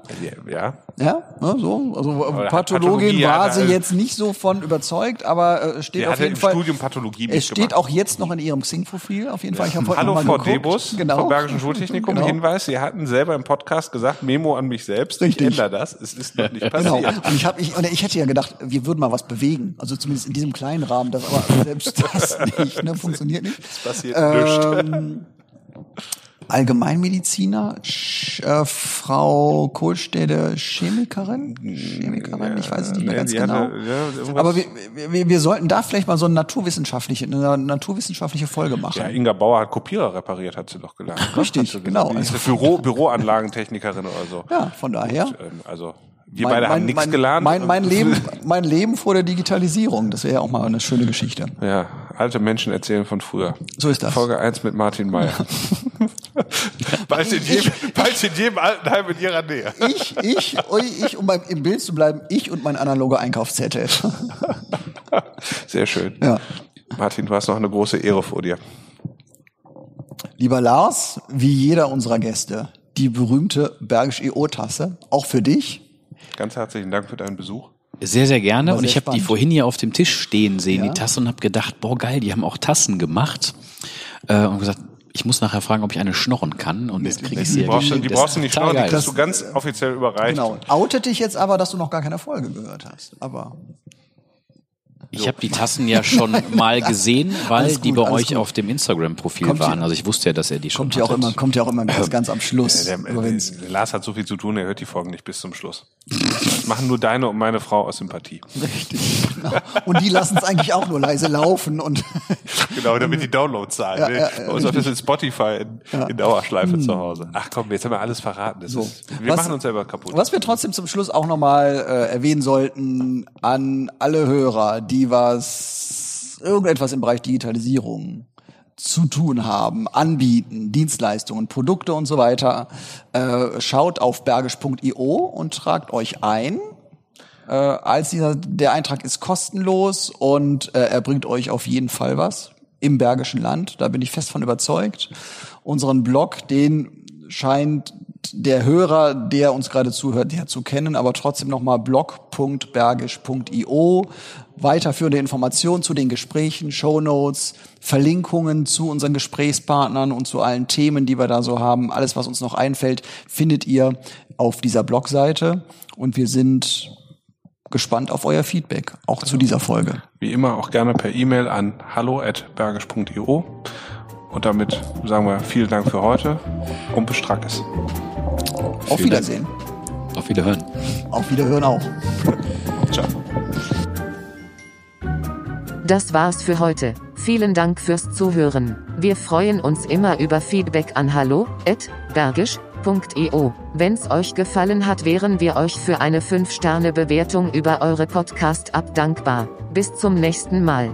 Ja. Ja, ne, so. Also Oder Pathologin war sie jetzt nicht so von überzeugt, aber äh, steht auf jeden Fall. Studium Pathologie Es steht auch jetzt noch in ihrem Xing-Profil, auf jeden Fall. Ich Hallo Frau geguckt. Debus genau. vom Bergischen Schultechnikum. Genau. Hinweis, Sie hatten selber im Podcast gesagt, Memo an mich selbst. Richtig. Ich ändere das. Es ist noch nicht genau. passiert. Genau. Und ich, hab, ich, ich hätte ja gedacht, wir würden mal was bewegen. Also zumindest in diesem kleinen Rahmen, das aber selbst das nicht, ne, funktioniert nicht. Das passiert ähm, nicht. Allgemeinmediziner, Sch, äh, Frau Kohlstede Chemikerin, Chemikerin, ich weiß es nicht mehr ganz genau. Hatte, ja, Aber wir, wir, wir sollten da vielleicht mal so eine naturwissenschaftliche, eine naturwissenschaftliche Folge machen. Ja, Inga Bauer hat Kopierer repariert, hat sie doch gelernt. Richtig, genau. Die ist Büro, Büroanlagentechnikerin oder so. Ja, von daher. Und, ähm, also wir mein, beide haben nichts gelernt. Mein, mein, Leben, mein Leben vor der Digitalisierung, das wäre ja auch mal eine schöne Geschichte. Ja, alte Menschen erzählen von früher. So ist das. Folge 1 mit Martin Mayer. bald, in jedem, bald in jedem Altenheim in ihrer Nähe. Ich, ich, ich, um beim, im Bild zu bleiben, ich und mein analoger Einkaufszettel. Sehr schön. Ja. Martin, du hast noch eine große Ehre vor dir. Lieber Lars, wie jeder unserer Gäste, die berühmte Bergisch EO-Tasse, auch für dich. Ganz herzlichen Dank für deinen Besuch. Sehr, sehr gerne. Sehr und ich habe die vorhin hier auf dem Tisch stehen sehen, ja. die Tasse, und habe gedacht, boah, geil, die haben auch Tassen gemacht. Äh, und gesagt, ich muss nachher fragen, ob ich eine schnorren kann. Und jetzt kriege ich sie die brauchst, du, die brauchst du nicht schnorren, die kriegst du ganz offiziell überreicht. Genau. Outet dich jetzt aber, dass du noch gar keine Folge gehört hast. Aber ich habe die Tassen ja schon mal gesehen, weil gut, die bei euch gut. auf dem Instagram-Profil waren. Also ich wusste ja, dass er die schon kommt ja auch immer Kommt ja auch immer ganz, ganz am Schluss. Der, der, der, Lars hat so viel zu tun, er hört die Folgen nicht bis zum Schluss. Das machen nur deine und meine Frau aus Sympathie. Richtig, genau. Und die lassen es eigentlich auch nur leise laufen. und Genau, damit die Downloads zahlen. Ja, ja, Bei uns auf das Spotify in, ja. in Dauerschleife hm. zu Hause. Ach komm, jetzt haben wir alles verraten. Das so. ist, wir was, machen uns selber kaputt. Was wir trotzdem zum Schluss auch nochmal äh, erwähnen sollten an alle Hörer, die was, irgendetwas im Bereich Digitalisierung zu tun haben, anbieten, Dienstleistungen, Produkte und so weiter, äh, schaut auf bergisch.io und tragt euch ein. Äh, als dieser, der Eintrag ist kostenlos und äh, er bringt euch auf jeden Fall was im Bergischen Land. Da bin ich fest von überzeugt. Unseren Blog, den scheint der Hörer, der uns gerade zuhört, der zu kennen, aber trotzdem nochmal blog.bergisch.io, weiterführende Informationen zu den Gesprächen, Shownotes, Verlinkungen zu unseren Gesprächspartnern und zu allen Themen, die wir da so haben. Alles, was uns noch einfällt, findet ihr auf dieser Blogseite. Und wir sind gespannt auf euer Feedback, auch zu dieser Folge. Wie immer auch gerne per E-Mail an hallo@bergisch.io. Und damit sagen wir vielen Dank für heute und bis Strackes. Auf Wiedersehen. Auf Wiederhören. Auf Wiederhören auch. Ciao. Das war's für heute. Vielen Dank fürs Zuhören. Wir freuen uns immer über Feedback an hallo@bergisch.io. Wenn's euch gefallen hat, wären wir euch für eine 5-Sterne-Bewertung über eure Podcast-App dankbar. Bis zum nächsten Mal.